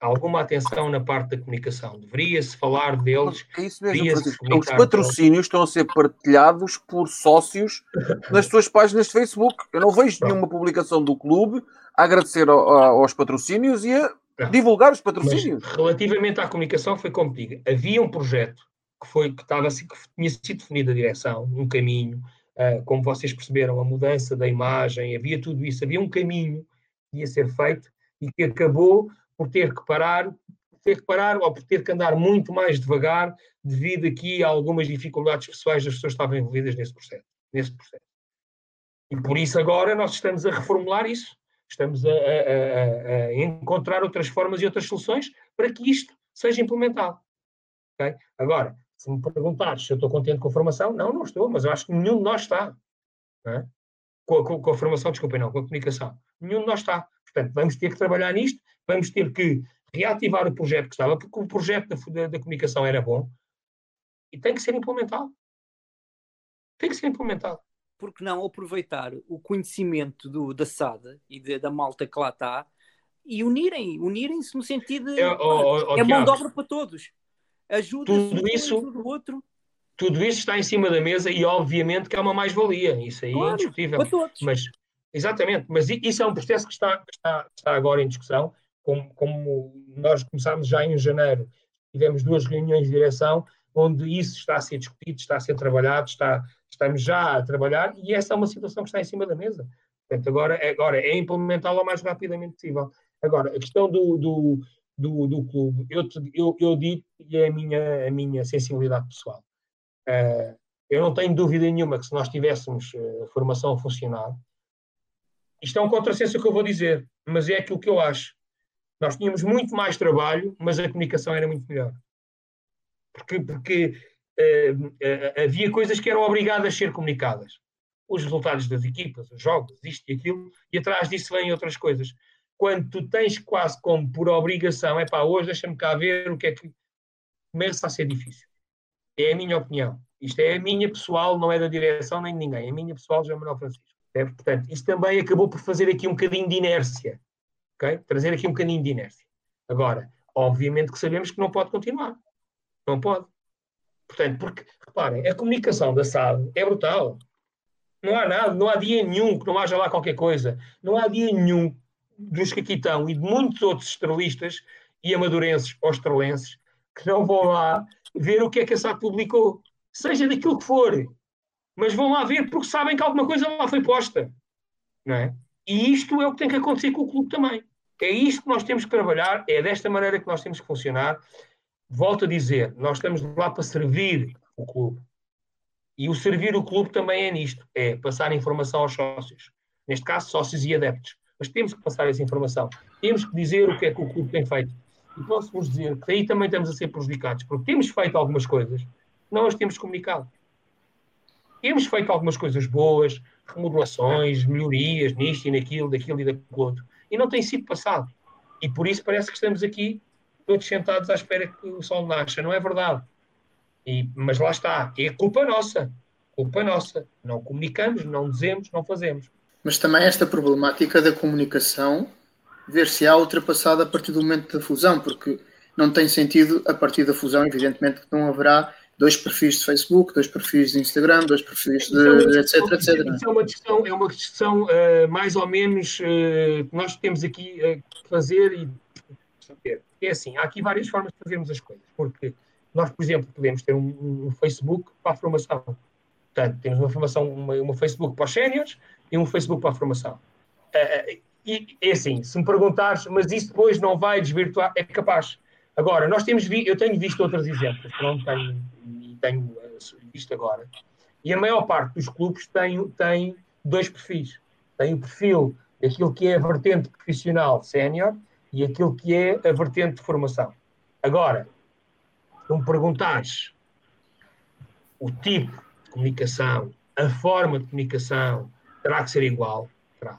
alguma atenção na parte da comunicação. Deveria-se falar deles. É isso mesmo. Os patrocínios estão a ser partilhados por sócios nas suas páginas de Facebook. Eu não vejo Pronto. nenhuma publicação do clube a agradecer aos patrocínios e a divulgar os patrocínios. Mas, relativamente à comunicação, foi como digo, havia um projeto que, foi, que, estava, que tinha sido definida a direção, um caminho, uh, como vocês perceberam, a mudança da imagem, havia tudo isso, havia um caminho que ia ser feito e que acabou por ter que parar, ter que parar ou por ter que andar muito mais devagar devido aqui a algumas dificuldades pessoais das pessoas que estavam envolvidas nesse processo. Nesse processo. E por isso agora nós estamos a reformular isso, estamos a, a, a, encontrar outras formas e outras soluções para que isto seja implementado. Okay? Agora, se me perguntares se eu estou contente com a formação, não, não estou, mas eu acho que nenhum de nós está. É? Com, com, com, a formação, desculpem, não, com a comunicação. Nenhum de nós está. Portanto, vamos ter que trabalhar nisto, vamos ter que reativar o projeto que estava, porque o projeto da, da, da comunicação era bom e tem que ser implementado. Tem que ser implementado. Porque não aproveitar o conhecimento do, da SAD e de, da malta que lá está e unirem, unirem-se no sentido de, é, oh, oh, é mão de obra para todos. Ajuda tudo isso, do outro. Tudo isso está em cima da mesa e obviamente que é uma mais-valia. Isso aí é claro, é indiscutível. Para todos. Mas, exatamente, mas isso é um processo que está, que está, que está agora em discussão. Como, como nós começámos já em janeiro, tivemos duas reuniões de direção onde isso está a ser discutido, está a ser trabalhado, está, estamos já a trabalhar e essa é uma situação que está em cima da mesa. Portanto, agora, agora é implementá-la o mais rapidamente possível. Agora, a questão do, do, do, do clube, eu, eu, eu digo, e é a minha, a minha sensibilidade pessoal, uh, eu não tenho dúvida nenhuma que se nós tivéssemos uh, formação a funcionar, isto é um contrassenso que eu vou dizer, mas é aquilo que eu acho. Nós tínhamos muito mais trabalho, mas a comunicação era muito melhor. Porque, porque uh, uh, havia coisas que eram obrigadas a ser comunicadas. Os resultados das equipas, os jogos, isto e aquilo, e atrás disso vêm outras coisas quando tu tens quase como por obrigação, é pá, hoje deixa-me cá ver o que é que começa a ser difícil. É a minha opinião. Isto é a minha pessoal, não é da direção nem de ninguém. É a minha pessoal, João Manuel Francisco. É, portanto, isto também acabou por fazer aqui um bocadinho de inércia. Okay? Trazer aqui um bocadinho de inércia. Agora, obviamente que sabemos que não pode continuar. Não pode. Portanto, porque, reparem, a comunicação da SAD é brutal. Não há nada, não há dia nenhum que não haja lá qualquer coisa. Não há dia nenhum dos que aqui estão e de muitos outros estrelistas e amadurenses ou estrelenses que não vão lá ver o que é que a SAD publicou, seja daquilo que for, mas vão lá ver porque sabem que alguma coisa lá foi posta, não é? E isto é o que tem que acontecer com o clube também. É isto que nós temos que trabalhar, é desta maneira que nós temos que funcionar. Volto a dizer, nós estamos lá para servir o clube. E o servir o clube também é nisto, é passar informação aos sócios. Neste caso, sócios e adeptos mas temos que passar essa informação. Temos que dizer o que é que o clube tem feito. E posso-vos dizer que aí também estamos a ser prejudicados, porque temos feito algumas coisas, não as temos comunicado. Temos feito algumas coisas boas, remodelações, melhorias, nisto e naquilo, daquilo e daquilo outro. E não tem sido passado. E por isso parece que estamos aqui todos sentados à espera que o sol nasça. Não é verdade. E, mas lá está. É culpa nossa. Culpa nossa. Não comunicamos, não dizemos, não fazemos. Mas também esta problemática da comunicação ver-se-á ultrapassada a partir do momento da fusão, porque não tem sentido, a partir da fusão, evidentemente, que não haverá dois perfis de Facebook, dois perfis de Instagram, dois perfis de, é etc, etc. Isso é uma questão, é uma questão uh, mais ou menos uh, que nós temos aqui a fazer e saber. É assim, há aqui várias formas de fazermos as coisas, porque nós, por exemplo, podemos ter um, um Facebook para a formação. Portanto, temos uma formação, uma, uma Facebook para os séniores, e um Facebook para a formação. Uh, e é assim, se me perguntares, mas isso depois não vai desvirtuar, é capaz. Agora, nós temos vi, eu tenho visto outros exemplos, não tenho, tenho visto agora. E a maior parte dos clubes tem, tem dois perfis. Tem o perfil daquilo que é a vertente profissional sénior e aquilo que é a vertente de formação. Agora, se me perguntares o tipo de comunicação, a forma de comunicação, terá que ser igual? Terá.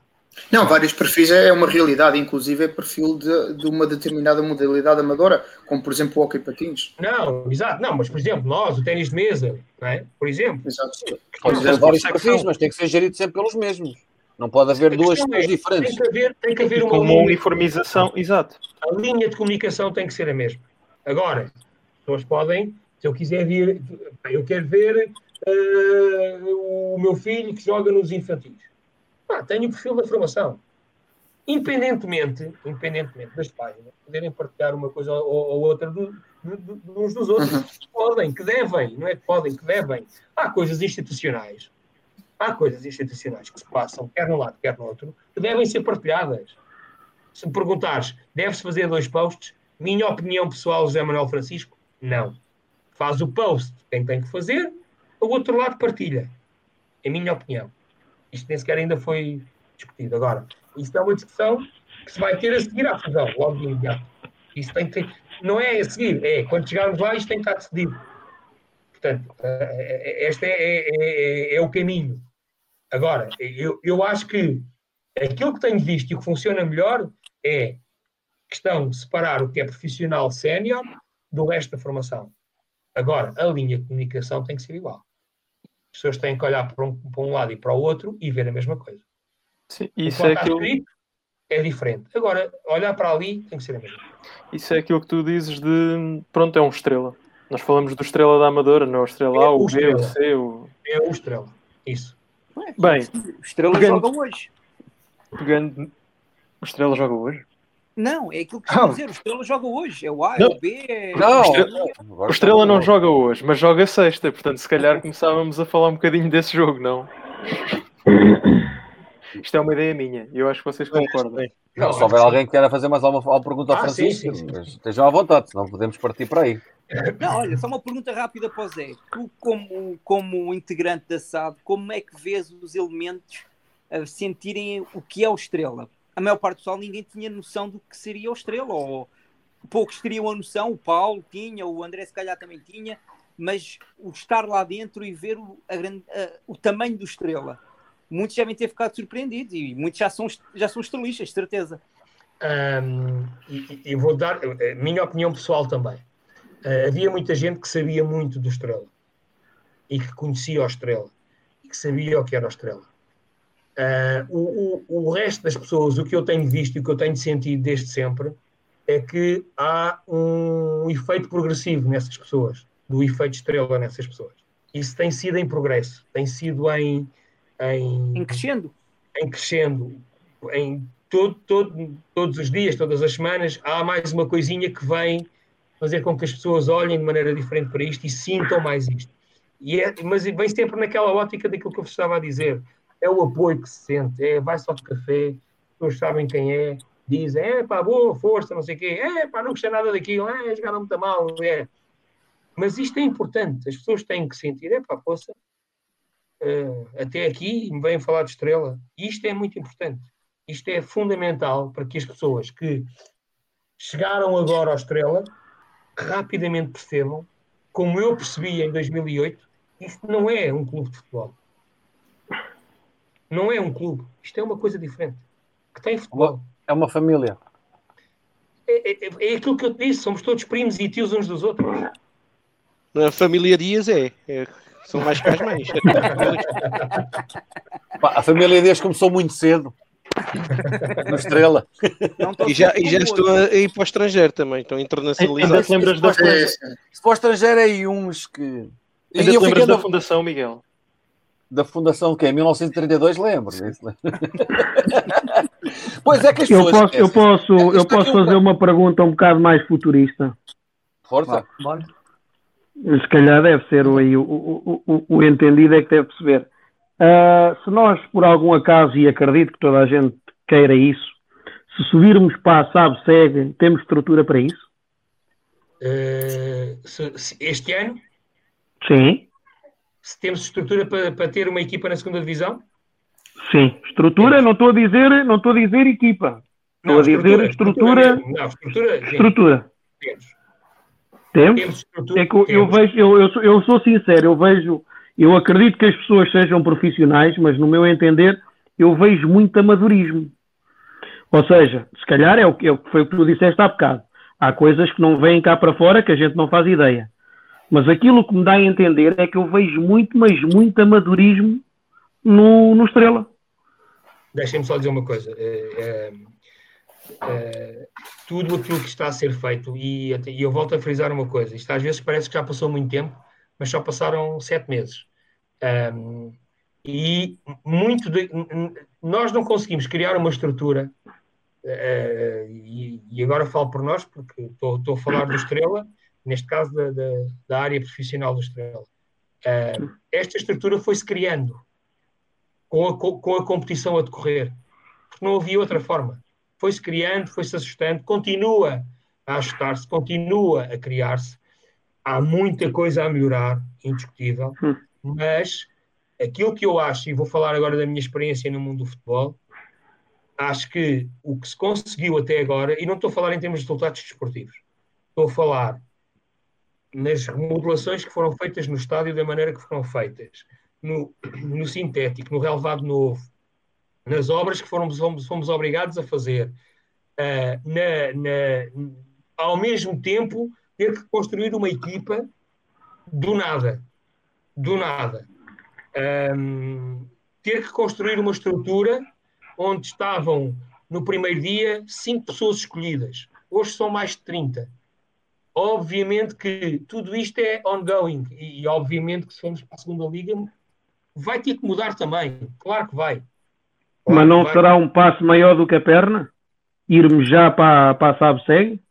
Não, vários perfis é uma realidade, inclusive é perfil de, de uma determinada modalidade amadora, como por exemplo o hockey patins. Não, exato, não, mas por exemplo, nós, o ténis de mesa, não é? por exemplo. Exato. Pode ter vários perfis, mas tem que ser gerido sempre pelos mesmos. Não pode haver duas coisas é, diferentes. Tem que haver, tem que haver uma, uma uniformização, exato. A linha de comunicação tem que ser a mesma. Agora, as pessoas podem, se eu quiser vir, eu quero ver uh, o meu filho que joga nos infantis. Ah, tenho o perfil da formação. Independentemente, independentemente das páginas poderem partilhar uma coisa ou, ou outra do, do, do, uns dos outros, uhum. podem, que devem, não é que podem, que devem. Há coisas institucionais há coisas institucionais que se passam, quer num lado, quer no outro, que devem ser partilhadas. Se me perguntares, deve-se fazer dois posts? Minha opinião pessoal, José Manuel Francisco, não. Faz o post quem tem que fazer, o outro lado partilha. É minha opinião. Isto nem sequer ainda foi discutido. Agora, isto é uma discussão que se vai ter a seguir à fusão, logo de imediato. Isso tem que ter, não é a seguir, é quando chegarmos lá, isto tem que estar decidido. Portanto, eh, eh, este é, é, é, é o caminho. Agora, eu, eu acho que aquilo que tenho visto e que funciona melhor é questão de separar o que é profissional sénior do resto da formação. Agora, a linha de comunicação tem que ser igual. As pessoas têm que olhar para um, para um lado e para o outro e ver a mesma coisa. Sim, isso é aquilo... é diferente. Agora, olhar para ali tem que ser a mesma. Isso é aquilo que tu dizes de pronto, é um estrela. Nós falamos do estrela da Amadora, não é o estrela é A, o, o B, o C. O... É o estrela. Isso. Bem, o Estrela pegando, joga hoje. Pegando. O Estrela joga hoje? Não, é aquilo que estou a dizer. O Estrela joga hoje. É o A, é o B. É... Não, o Estrela, o Estrela não joga hoje, mas joga sexta. Portanto, se calhar começávamos a falar um bocadinho desse jogo, não? Isto é uma ideia minha e eu acho que vocês concordam. Não, se houver alguém que queira fazer mais alguma, alguma pergunta ao ah, Francisco, sim, sim, sim. estejam à vontade, senão podemos partir para aí. Não, olha, só uma pergunta rápida para o Zé. Tu, como, como integrante da SAD, como é que vês os elementos a sentirem o que é o Estrela? A maior parte do pessoal ninguém tinha noção do que seria o Estrela, ou poucos teriam a noção, o Paulo tinha, o André se calhar também tinha, mas o estar lá dentro e ver o, grande, o tamanho do Estrela, muitos devem ter ficado surpreendidos e muitos já são, já são estrelistas, certeza. Um, e, e vou dar a minha opinião pessoal também Uh, havia muita gente que sabia muito do Estrela e que conhecia o Estrela e que sabia o que era o Estrela. Uh, o, o, o, resto das pessoas, o que eu tenho visto e o que eu tenho sentido desde sempre, é que há um efeito progressivo nessas pessoas, do efeito estrela nessas pessoas. Isso tem sido em progresso, tem sido em. Em, em crescendo. Em crescendo. Em todo, todo, todos os dias, todas as semanas, há mais uma coisinha que vem fazer com que as pessoas olhem de maneira diferente para isto e sintam mais isto. E é, mas vem sempre naquela ótica daquilo que eu estava a dizer. É o apoio que se sente, é vai só de café, as pessoas sabem quem é, dizem, é pá, boa força, não sei o quê, é pá, não gostei nada daquilo, é, jogaram muito mal, é. Mas isto é importante, as pessoas têm que sentir, é pá, poça, uh, até aqui me vêm falar de estrela. Isto é muito importante. Isto é fundamental para que as pessoas que chegaram agora à estrela rapidamente percebam, como eu percebi em 2008, isto não é um clube de futebol. Não é um clube. Isto é uma coisa diferente. Que tem futebol. É uma família. É, é, é aquilo que eu te disse. Somos todos primos e tios uns dos outros. A família Dias é. é são mais que as mães. *laughs* a família Dias começou muito cedo. No Estrela. E já, e já estou a ir para o estrangeiro também, estão internacionalizados. Ainda te lembras da é, Se para o estrangeiro é aí uns que. Ainda te lembras da Fundação, Miguel? Da Fundação que é 1932, lembro. pois é que as eu posso, eu posso, eu posso fazer uma pergunta um bocado mais futurista. Força. Se calhar deve ser aí o, o, o, o entendido é que deve perceber. Uh, se nós, por algum acaso, e acredito que toda a gente queira isso, se subirmos para a SAB segue, temos estrutura para isso? Uh, se, se este ano? Sim. se temos estrutura para, para ter uma equipa na segunda divisão? Sim, estrutura, não estou a dizer, não estou a dizer equipa. Estou Não, a dizer estrutura. Não, estrutura. Estrutura. Temos. Temos? Temos estrutura. É que eu, eu vejo, eu, eu, sou, eu sou sincero, eu vejo, eu acredito que as pessoas sejam profissionais, mas no meu entender, eu vejo muito amadorismo. Ou seja, se calhar é o que é foi o que tu disseste há bocado. Há coisas que não vêm cá para fora que a gente não faz ideia. Mas aquilo que me dá a entender é que eu vejo muito, mas muito amadorismo no, no Estrela. Deixem-me só dizer uma coisa. eh, eh, eh, tudo aquilo que está a ser feito, e, e eu volto a frisar uma coisa: isto às vezes parece que já passou muito tempo, mas só passaram sete meses. Ahm, e muito de- nós não conseguimos criar uma estrutura, eh, e, e agora falo por nós, porque estou estou a falar do Estrela, neste caso da, da- da área profissional do Estrela. Ah, esta estrutura foi-se criando com a, co- com a competição a decorrer, porque não havia outra forma. Foi-se criando, foi-se ajustando, continua a ajustar-se, continua a criar-se. Há muita coisa a melhorar, indiscutível, Hum. Mas aquilo que eu acho, e vou falar agora da minha experiência no mundo do futebol, acho que o que se conseguiu até agora, e não estou a falar em termos de resultados desportivos, estou a falar nas remodelações que foram feitas no estádio da maneira que foram feitas, no, no sintético, no relevado novo, nas obras que fomos, fomos obrigados a fazer, ah, na- na- ao mesmo tempo ter que construir uma equipa do nada, do nada. Ahm, ter que construir uma estrutura onde estavam no primeiro dia cinco pessoas escolhidas, hoje são mais de 30. Obviamente que tudo isto é ongoing e, obviamente que se formos para a segunda liga vai ter que mudar também, claro que vai. Claro Mas não vai. será um passo maior do que a perna? Irmos já para, para a Sabe-Segue?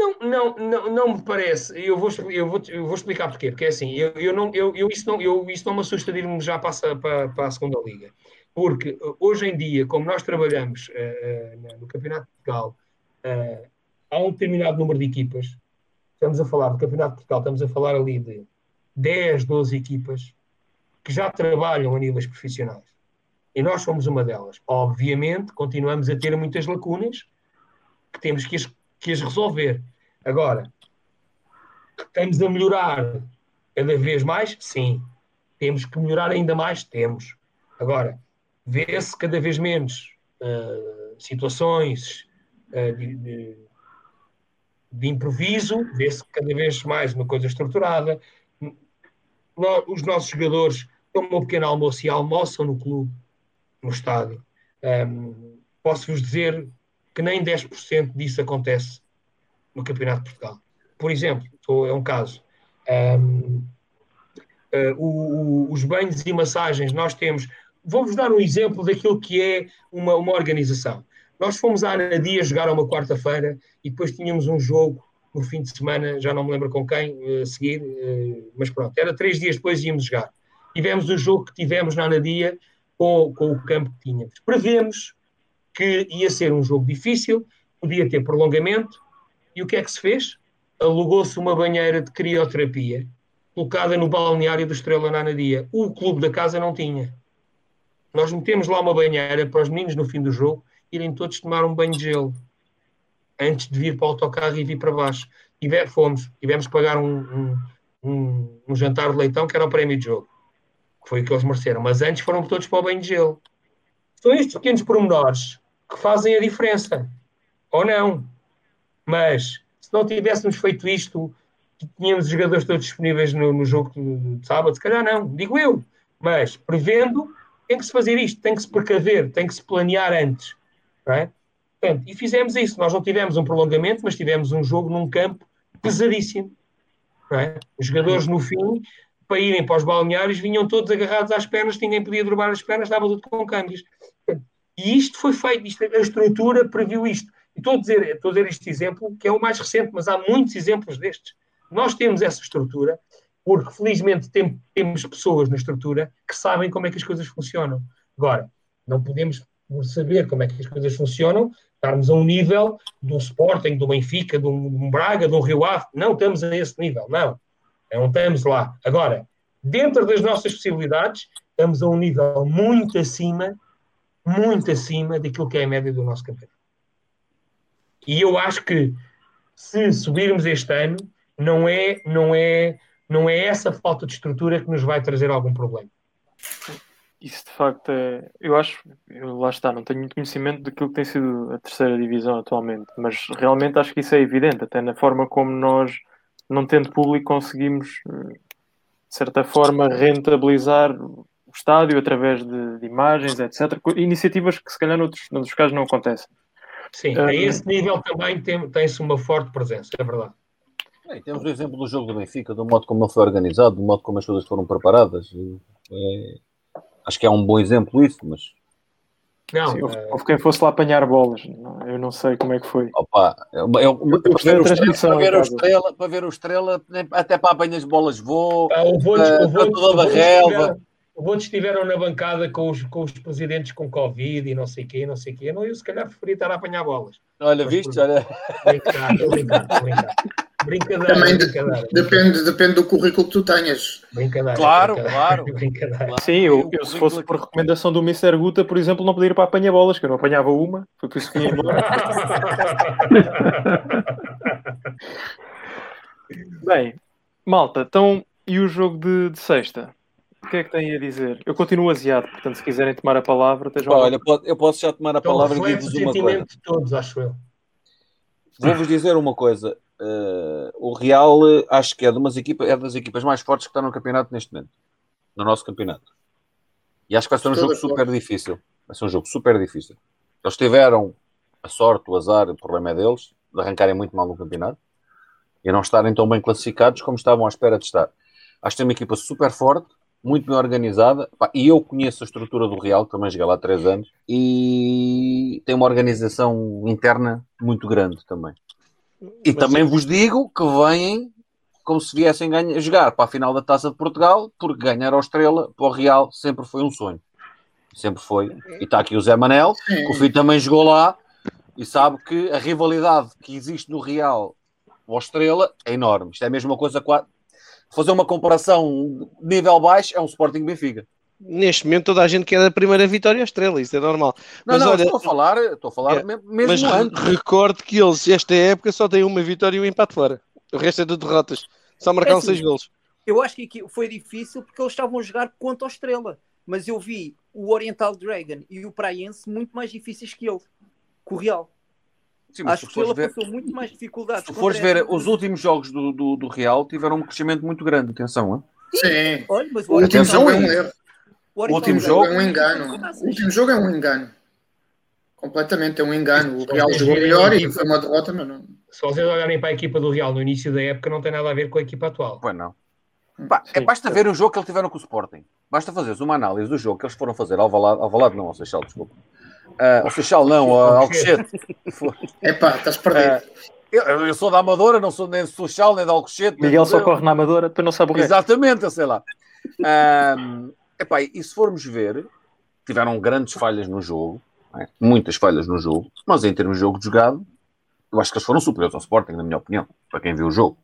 Não, não, não, não me parece. Eu vou, eu vou, eu vou explicar porquê. Porque é assim, eu, eu não, eu, eu, isso não, eu, isso não me assusta de irmos já para, para, para a segunda liga. Porque uh, hoje em dia, como nós trabalhamos uh, no Campeonato de Portugal, uh, há um determinado número de equipas. Estamos a falar do Campeonato de Portugal, estamos a falar ali de 10, 12 equipas que já trabalham a níveis profissionais. E nós somos uma delas. Obviamente, continuamos a ter muitas lacunas que temos que as, que as resolver. Agora, estamos a melhorar cada vez mais? Sim. Temos que melhorar ainda mais? Temos. Agora, vê-se cada vez menos uh, situações uh, de, de, de, improviso, vê-se cada vez mais uma coisa estruturada. Os nossos jogadores tomam um pequeno almoço e almoçam no clube, no estádio. Um, Posso-vos dizer que nem 10% disso acontece no Campeonato de Portugal. Por exemplo, é um caso. Um, uh, o, o, os banhos e massagens, nós temos. Vou-vos dar um exemplo daquilo que é uma, uma organização. Nós fomos à Anadia jogar uma quarta-feira e depois tínhamos um jogo no fim de semana, já não me lembro com quem, uh, seguir, uh, mas pronto, era três dias depois íamos jogar. Tivemos o jogo que tivemos na Anadia com, com o campo que tínhamos. Prevemos que ia ser um jogo difícil, podia ter prolongamento, e o que é que se fez? Alugou-se uma banheira de crioterapia colocada no balneário do Estrela na Anadia. O clube da casa não tinha. Nós metemos lá uma banheira para os meninos no fim do jogo irem todos tomar um banho de gelo antes de vir para o autocarro e vir para baixo. Tive, fomos, tivemos que pagar um, um, um, um, jantar de leitão que era o prémio de jogo, que foi o que eles mereceram. Mas antes foram todos para o banho de gelo. São estes pequenos pormenores que fazem a diferença. Ou não. Mas se não tivéssemos feito isto, tínhamos os jogadores todos disponíveis no, no jogo de, sábado, se calhar não, digo eu. Mas prevendo, tem que se fazer isto, tem que se precaver, tem que se planear antes. Não é? Portanto, e fizemos isso. Nós não tivemos um prolongamento, mas tivemos um jogo num campo pesadíssimo. É? Os jogadores, no fim, para irem para os balneários, vinham todos agarrados às pernas, ninguém podia derrubar as pernas, estava tudo com câmbios. E isto foi feito, isto, a estrutura previu isto. E estou a, dizer, estou a dizer este exemplo, que é o mais recente, mas há muitos exemplos destes. Nós temos essa estrutura, porque felizmente tem, temos pessoas na estrutura que sabem como é que as coisas funcionam. Agora, não podemos, por saber como é que as coisas funcionam, estarmos a um nível um Sporting, do Benfica, de um, Braga, um Rio Ave. Não estamos a esse nível, não. Não estamos lá. Agora, dentro das nossas possibilidades, estamos a um nível muito acima, muito acima daquilo que é a média do nosso campeonato. E eu acho que se subirmos este ano, não é, não é, não é essa falta de estrutura que nos vai trazer algum problema. Isso de facto é. Eu acho, eu, lá está, não tenho muito conhecimento daquilo que tem sido a terceira divisão atualmente, mas realmente acho que isso é evidente, até na forma como nós, não tendo público, conseguimos, eh, de certa forma, rentabilizar o estádio através de, de imagens, etc. Iniciativas que se calhar noutros, noutros casos não acontecem. Sim, a esse nível também tem-se tem uma forte presença, é verdade. É, temos o exemplo do jogo do Benfica, do modo como ele foi organizado, do modo como as coisas foram preparadas. É, acho que é um bom exemplo isso, mas. Não, Sim, houve, é... houve, quem fosse lá apanhar bolas, eu não sei como é que foi. Opa, eu, eu, para, ver estrela, para, ver o estrela, para ver o Estrela, até para apanhar as bolas vou, ah, uh, Votes, toda a relva. Outros estiveram na bancada com os, com os presidentes com Covid e não sei o quê, não sei o quê. Não, eu se calhar preferia estar a apanhar bolas. Olha, Mas, viste? Por... Olha. Brincar, brincar, brincar. Brincadeira, Também brincadeira, depende, depende do currículo que tu tenhas. Brincadeira. Claro, brincadeira, claro. Brincadeira. Sim, eu, eu, se fosse por recomendação do Mr. Guta, por exemplo, não podia ir para apanhar bolas, que eu não apanhava uma, foi por isso que vinha embora. *laughs* Bem, malta, então e o jogo de, de sexta? O que é que têm a dizer? Eu continuo asiado, portanto, se quiserem tomar a palavra, estejam Olha, eu posso já tomar a então, palavra e dizer-vos uma coisa. de todos, acho eu. Vou-vos dizer uma coisa. Uh, o Real, acho que é, de umas equipa, é das equipas mais fortes que estão no campeonato neste momento. No nosso campeonato. E acho que vai ser um jogo super difícil. Vai ser um jogo super difícil. Eles tiveram a sorte, o azar, o problema é deles, de arrancarem muito mal no campeonato e não estarem tão bem classificados como estavam à espera de estar. Acho que tem uma equipa super forte, muito bem organizada. e eu conheço a estrutura do Real, que também joguei lá há três anos, e tem uma organização interna muito grande também. E Mas também vos digo que vêm como se viessem ganhar, jogar para a final da Taça de Portugal, porque ganhar ao Estrela para o Real sempre foi um sonho. Sempre foi. E está aqui o Zé Manel, que o filho também jogou lá e sabe que a rivalidade que existe no Real ao Estrela é enorme. Isto é a mesma coisa fazer uma comparação nível baixo, é um Sporting Benfica. Neste momento toda a gente quer a primeira vitória à estrela, isso é normal. Não, mas, não, olha, estou a falar, estou a falar é, mesmo mas antes. Recordo que eles, esta época, só têm uma vitória e um empate fora. O resto é de derrotas. Só marcaram é assim, seis gols. Eu acho que foi difícil porque eles estavam a jogar contra o Estrela. Mas eu vi o Oriental Dragon e o Praense muito mais difíceis que ele. Com o Real. Sim, Acho que ele ver... passou muito mais dificuldades. Se fores ver, os últimos jogos do, do, do, Real tiveram um crescimento muito grande, atenção. Hein? Sim, Olha, mas o, o último jogo é um erro. O, o último jogo é um engano. O último jogo é um engano. Completamente é um engano. O Real jogou melhor e foi uma derrota, mas não. Se vocês olharem para a equipa do Real no início da época, não tem nada a ver com a equipa atual. Pois não. Pá, é, basta ver o jogo que eles tiveram com o Sporting. Basta fazeres uma análise do jogo que eles foram fazer ao Valado, ao Valado não, ao Seixal, desculpa Uh, o Seixal não, uh, *laughs* Alcochete. *laughs* Epá, estás perdido. Uh, eu, eu, sou da Amadora, não sou nem do Seixal, nem da Alcochete. Miguel só corre na Amadora, depois não sabe o que Exatamente, eu sei lá. Uh, epá, e se formos ver, tiveram grandes falhas no jogo, é? muitas falhas no jogo, mas em termos de jogo de jogado, eu acho que eles foram superiores ao Sporting, na minha opinião, para quem viu o jogo.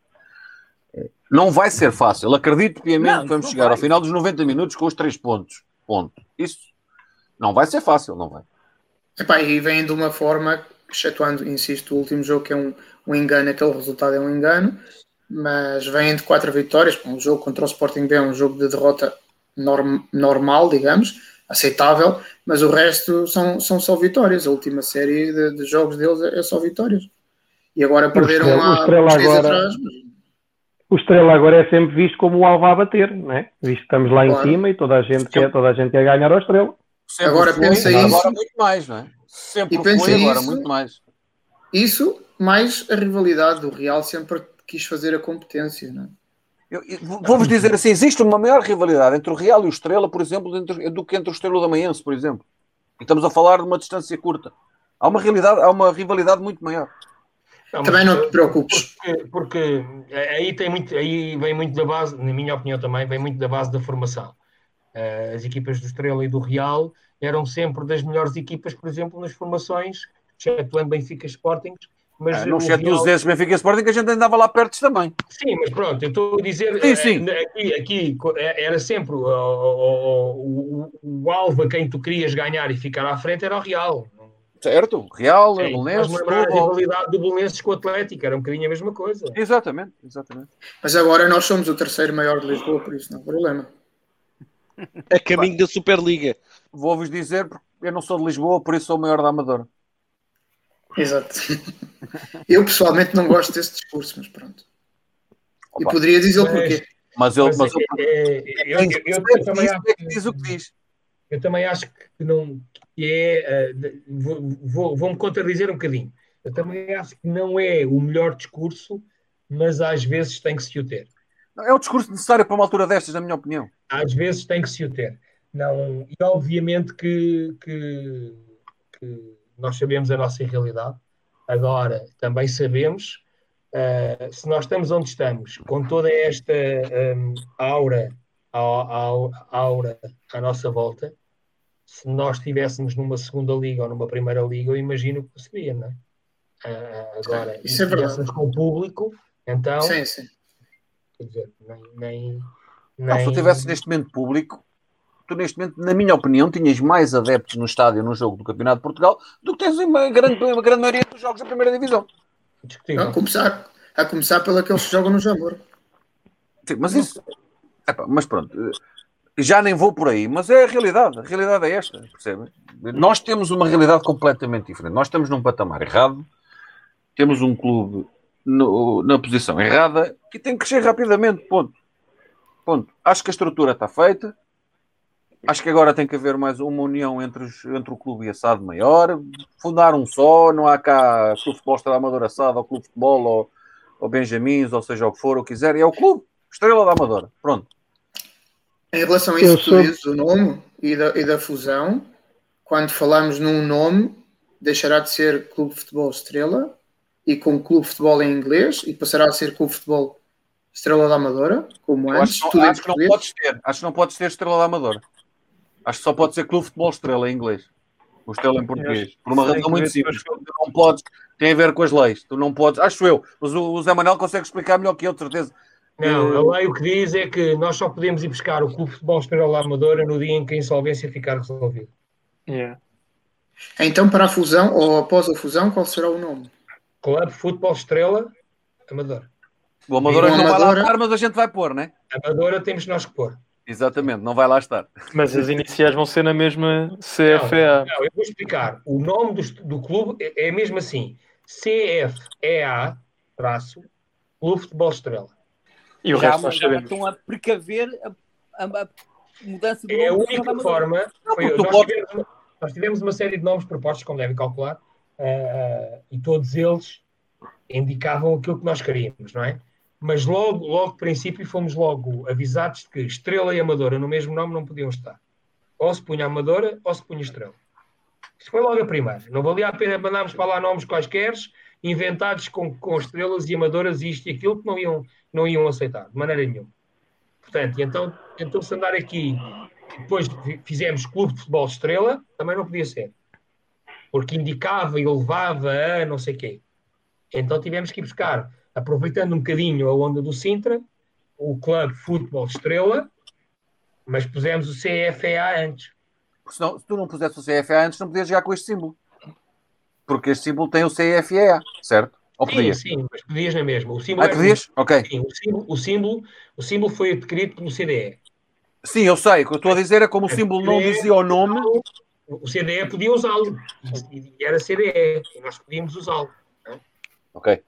Não vai ser fácil. Acredito piamente que vamos chegar vai. ao final dos 90 minutos com os 3 pontos. Ponto. Isso não vai ser fácil, não vai. Epá, e vem de uma forma, excetuando, insisto, o último jogo que é um, um engano, aquele resultado é um engano, mas vem de quatro vitórias. Um jogo contra o Sporting B é um jogo de derrota norm, normal, digamos, aceitável, mas o resto são, são só vitórias. A última série de, de jogos deles é, é, só vitórias. E agora perderam o Estrela, a, o Estrela agora, atrás, O Estrela agora é sempre visto como o alvo a bater, não é? Visto que estamos lá claro. em cima e toda a gente quer, toda a gente quer ganhar ao Estrela. Sempre agora foi, pensa agora isso. Agora muito mais, não é? Sempre e pensa foi, agora isso, muito mais. Isso, mais a rivalidade do Real sempre quis fazer a competência, não é? Vou-vos dizer assim: existe uma maior rivalidade entre o Real e o Estrela, por exemplo, do que entre o Estrela da Manhense, por exemplo. E estamos a falar de uma distância curta. Há uma, realidade, há uma rivalidade muito maior. Não, também não te preocupes. Porque, porque, aí, tem muito, aí vem muito da base, na minha opinião também, vem muito da base da formação. Uh, as equipas do Estrela e do Real eram sempre das melhores equipas, por exemplo, nas formações, excetuando Benfica Sporting, Mas Ah, não exceto os esses Benfica e Sporting que a gente andava lá perto também. Sim, mas pronto, eu estou a dizer. Sim, eh, sim. Aqui, aqui eh, era sempre o, o- o- o- alvo a quem tu querias ganhar e ficar à frente era o Real. Certo? Real, Sim, Belenenses, Faz-me lembrar a rivalidade do Belenenses com o Atlético, era um bocadinho a mesma coisa. Exatamente, exatamente. Mas agora nós somos o terceiro maior de Lisboa, por isso não há problema. A caminho da Superliga. Vou-vos dizer, porque eu não sou de Lisboa, por isso sou o maior da Amadora. Exato. Eu pessoalmente não gosto desse discurso, mas pronto. E poderia dizer porquê. Mas ele, Mas mas é- ele- é- eu, eu- também acho é que diz o que diz. Eu também acho que não que é. eh, de- vou- vou- Vou-me contradizer um bocadinho. Eu também acho que não é o melhor discurso, mas às vezes tem que se o ter. É o discurso necessário para uma altura destas, na minha opinião. Às vezes tem que se o ter. Não, e obviamente que, que, que nós sabemos a nossa realidade. Agora, também sabemos, eh, se nós estamos onde estamos, com toda esta hum, aura, au- au- aura à nossa volta, se nós estivéssemos numa segunda liga ou numa primeira liga, eu imagino que seria, não é? Ah, agora, Isso se é estivéssemos com o público, então, Sim, sim. Quer dizer, nem. nem, Não, se nem- tu tivesse neste momento público, tu neste momento, na minha opinião, tinhas mais adeptos no estádio no jogo do Campeonato de Portugal do que tens em uma grande, uma grande maioria dos jogos da primeira divisão. discutível. A começar, a começar pelo aqueles que jogam no Jamor. Sim, mas isso. Epá, mas pronto, já nem vou por aí, mas é a realidade. A realidade é esta, percebe? Nós temos uma realidade completamente diferente. Nós estamos num patamar errado, temos um clube no- na posição errada que tem que crescer rapidamente. Ponto. Ponto. Acho que a estrutura está feita. Acho que agora tem que haver mais uma união entre, os- entre o clube e a SAD maior. Fundar um só, não há cá Clube de Futebol Estrela Amadora SAD ou Clube de Futebol ou, ou Benjamins, ou seja o que for, ou quiser. É o clube, Estrela da Amadora. Pronto. Em relação a isso que tu dizes, o nome e da, e da fusão, quando falamos num nome, deixará de ser Clube de Futebol Estrela e com Clube de Futebol em inglês e passará a ser Clube de Futebol Estrela da Amadora, como Eu antes, acho, tudo em acho que não podes ter. Acho que não podes ter Estrela da Amadora. Acho que só pode ser Clube de Futebol Estrela em inglês. O Estrela em português. Por uma razão que muito simples. Tu não podes. Tem a ver com as leis. Tu não podes. Acho eu. Mas o, o Zé Manuel consegue explicar melhor que eu, de certeza. Não, a lei o que diz é que nós só podemos ir buscar o Clube de Futebol Estrela Amadora no dia em que a insolvência ficar resolvida. Yeah. Então, para a fusão, ou após a fusão, qual será o nome? Clube Futebol Estrela Amadora. O Amadora o não vai lá estar, mas a gente vai pôr, né? Amadora temos nós que pôr. Exatamente, não vai lá estar. Mas as iniciais vão ser na mesma CFA. Não, eu vou explicar. O nome do, do clube é, é mesmo assim: CFEA, traço, Clube Futebol Estrela. E o Já, resto nós já sabemos. estão a precaver a, a- a mudança do É a nome do única Amadora. forma. porque foi- nós, podes- tivemos, nós tivemos uma série de nomes propostos, como devem calcular, ah, e todos eles indicavam aquilo que nós queríamos, não é? Mas logo, logo de princípio, fomos logo avisados de que Estrela e Amadora no mesmo nome não podiam estar. Ou se punha Amadora ou se punha Estrela. Isso foi logo a primeira. Não valia a pena mandarmos para lá nomes quaisquer, inventados com, com estrelas e amadoras, isto e aquilo, que não iam, não iam aceitar, de maneira nenhuma. Portanto, e então tentou-se andar aqui. Depois fi- fizemos Clube de Futebol Estrela, também não podia ser. Porque indicava e levava a não sei quê. Então tivemos que ir buscar, aproveitando um bocadinho a onda do Sintra, o Clube Futebol Estrela, mas pusemos o CFA antes. Porque senão, se tu não pusesse o CFA antes, não podias jogar com este símbolo. Porque este símbolo tem o CFA, certo? Ou Sim, podias? sim, mas podias na mesma. O símbolo Ah, era- podias? Ok. Sim, o símbolo, o símbolo, o símbolo foi adquirido pelo CDE. Sim, eu sei. O que eu estou a dizer é como o símbolo não dizia o nome. O CDE podia usá-lo. E era CDE. E nós podíamos usá-lo. Ok.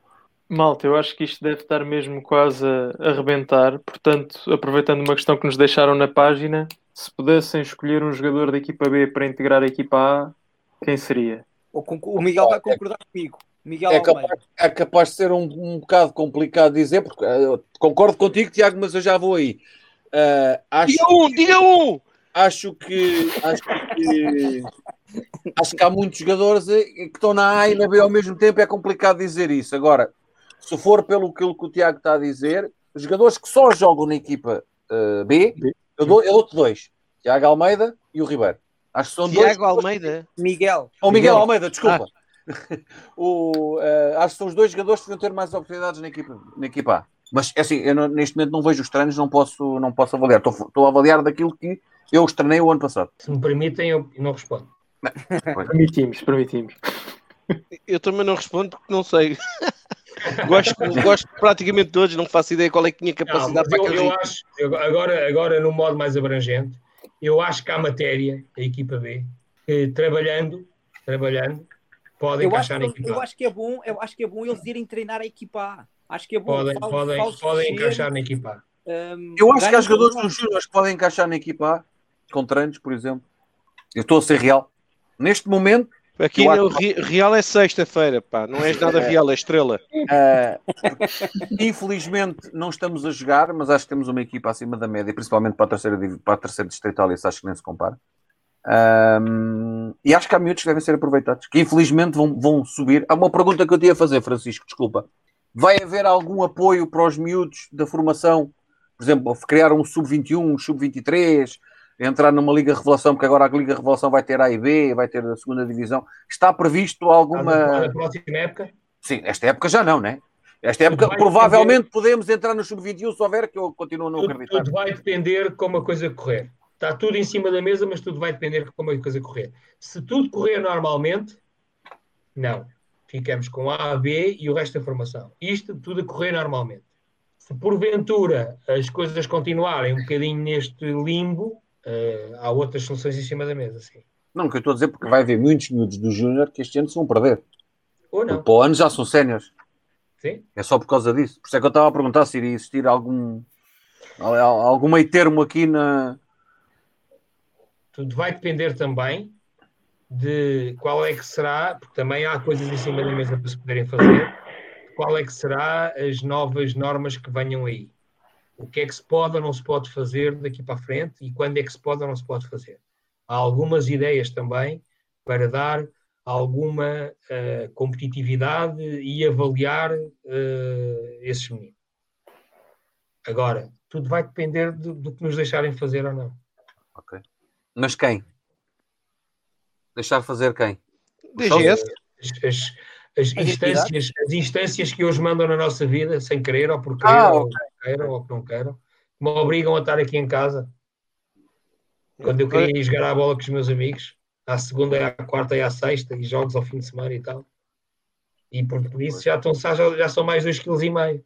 Malta, eu acho que isto deve estar mesmo quase a arrebentar. Portanto, aproveitando uma questão que nos deixaram na página, se pudessem escolher um jogador da equipa B para integrar a equipa A, quem seria? O, o Miguel vai concordar comigo. Miguel É capaz, é capaz de ser um, um bocado complicado dizer, porque eh, eu concordo contigo, Tiago, mas eu já vou aí. Ah, acho, Diga um, diga um! Acho que acho que acho que há muitos jogadores eh, que estão na A e na B ao mesmo tempo, é complicado dizer isso. Agora, se for pelo que o Tiago está a dizer, os jogadores que só jogam na equipa eh, B, eu dou, eu dou-te dois: Tiago Almeida e o Ribeiro. Acho que são dois. Tiago Almeida. Miguel. Ou Miguel Miguel. Almeida, desculpa. *laughs* o, uh, acho que são os dois jogadores que deviam ter mais oportunidades na equipa, na equipa A. Mas é assim, eu não, neste momento não vejo os treinos, não posso, não posso avaliar. Estou, estou a avaliar daquilo que eu os treinei o ano passado. Se me permitem, eu não respondo. *laughs* permitimos, permitimos. Eu também não respondo porque não sei. *laughs* gosto, gosto praticamente todos, não faço ideia qual é que tinha capacidade não, para eu, eu acho, eu, agora, agora, no modo mais abrangente, eu acho que há matéria, a equipa B, que trabalhando, trabalhando, podem eu encaixar na equipa A. Eu acho que é bom, eu acho que é bom eles irem treinar a equipa A. Acho que é bom. Podem, podem, podem encaixar na equipa A. Um, eu acho que há jogadores dos Júniors que podem encaixar na equipa A, com treinos, por exemplo. Eu estou a ser real. Neste momento, Aqui acho... Real é sexta-feira, pá. Não és nada é. real, é estrela. Uh, infelizmente não estamos a jogar, mas acho que temos uma equipa acima da média, principalmente para a terceira, para a terceira distrital, isso acho que nem se compara. Um, e acho que há miúdos que devem ser aproveitados, que infelizmente vão, vão subir. Há uma pergunta que eu tinha a fazer, Francisco, desculpa. Vai haver algum apoio para os miúdos da formação? Por exemplo, criar um sub-21, um sub-23, entrar numa Liga Revelação, porque agora a Liga Revelação vai ter A e B, vai ter a segunda divisão. Está previsto alguma. Na próxima época? Sim, esta época já não, né? Esta época provavelmente depender... podemos entrar no sub-21 se houver, que eu continuo a não acreditar. Tudo vai depender como a coisa correr. Está tudo em cima da mesa, mas tudo vai depender de como a coisa correr. Se tudo correr normalmente, não. Ficamos com A, B e o resto da formação. Isto tudo a correr normalmente. Se porventura as coisas continuarem um bocadinho neste limbo, Uh, há outras soluções em cima da mesa, sim. Não, o que eu estou a dizer, porque vai haver muitos miúdos do Júnior que este ano se vão perder. Ou não. Para o ano já são séniores. Sim. É só por causa disso. Por isso é que eu estava a perguntar se iria existir algum, algum meio termo aqui na. Tudo vai depender também de qual é que será, porque também há coisas em cima da mesa para se poderem fazer, qual é que será as novas normas que venham aí o que é que se pode ou não se pode fazer daqui para a frente e quando é que se pode ou não se pode fazer. Há algumas ideias também para dar alguma uh, competitividade e avaliar uh, esses meninos. Agora, tudo vai depender do, do, que nos deixarem fazer ou não. Ok. Mas quem? Deixar fazer quem? DGS? As, as, as instâncias, as instâncias que hoje mandam na nossa vida, sem querer ou por querer, ah, okay. Queiram ou que não queiram, que me obrigam a estar aqui em casa. Quando eu queria ir jogar a bola com os meus amigos, à segunda, à quarta e à sexta, e jogos ao fim de semana e tal. E por isso já, estão, já, já são mais 2,5 kg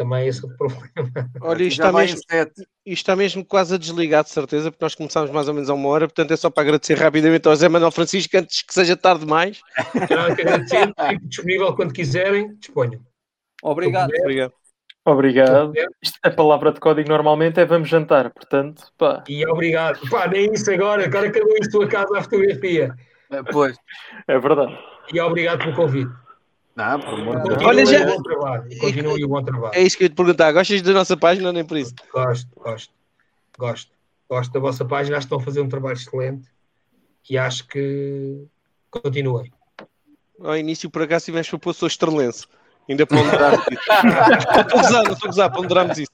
também esse é o problema. Olha, isto está, mesmo, isto está mesmo quase a desligar, de certeza, porque nós começámos mais ou menos a uma hora, portanto é só para agradecer rapidamente ao Zé Manuel Francisco antes que seja tarde demais. Quero agradecer, fico disponível quando quiserem, disponham. Obrigado. Obrigado. Obrigado. a palavra de código normalmente é vamos jantar, portanto, pá. E obrigado. Pá, nem isso agora, agora um em sua casa a fotografia. É, pois. É verdade. E obrigado pelo convite. Não, por amor Olha, já... bom trabalho. Continue o bom trabalho. É isso que eu ia te perguntar. Gostas da nossa página nem por isso? Gosto, gosto. Gosto. Gosto da vossa página. Acho que estão a fazer um trabalho excelente e acho que continuem. Ao início, por acaso, tivemos para pôr sou estrelense. Ainda ponderamos isso. estou *laughs* não estou a gozar, ponderamos isso.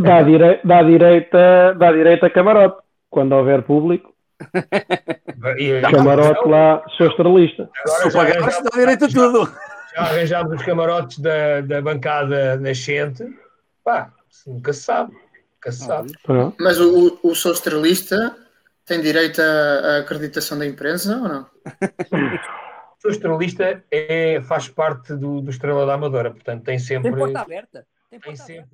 Dá, direi dá, direita, dá direita a camarote. Quando houver público. Camarote lá, sou estrelista. Se pagares, dá direito a tudo. Já arranjámos os camarotes da, da bancada nascente. Pá, nunca se sabe. Nunca se sabe. Mas o, o sou estrelista tem direito à acreditação da imprensa ou não? *laughs* sou estrelista é, faz parte do, do Estrela da Amadora, portanto tem sempre. Tem porta aberta. Tem, porta tem sempre,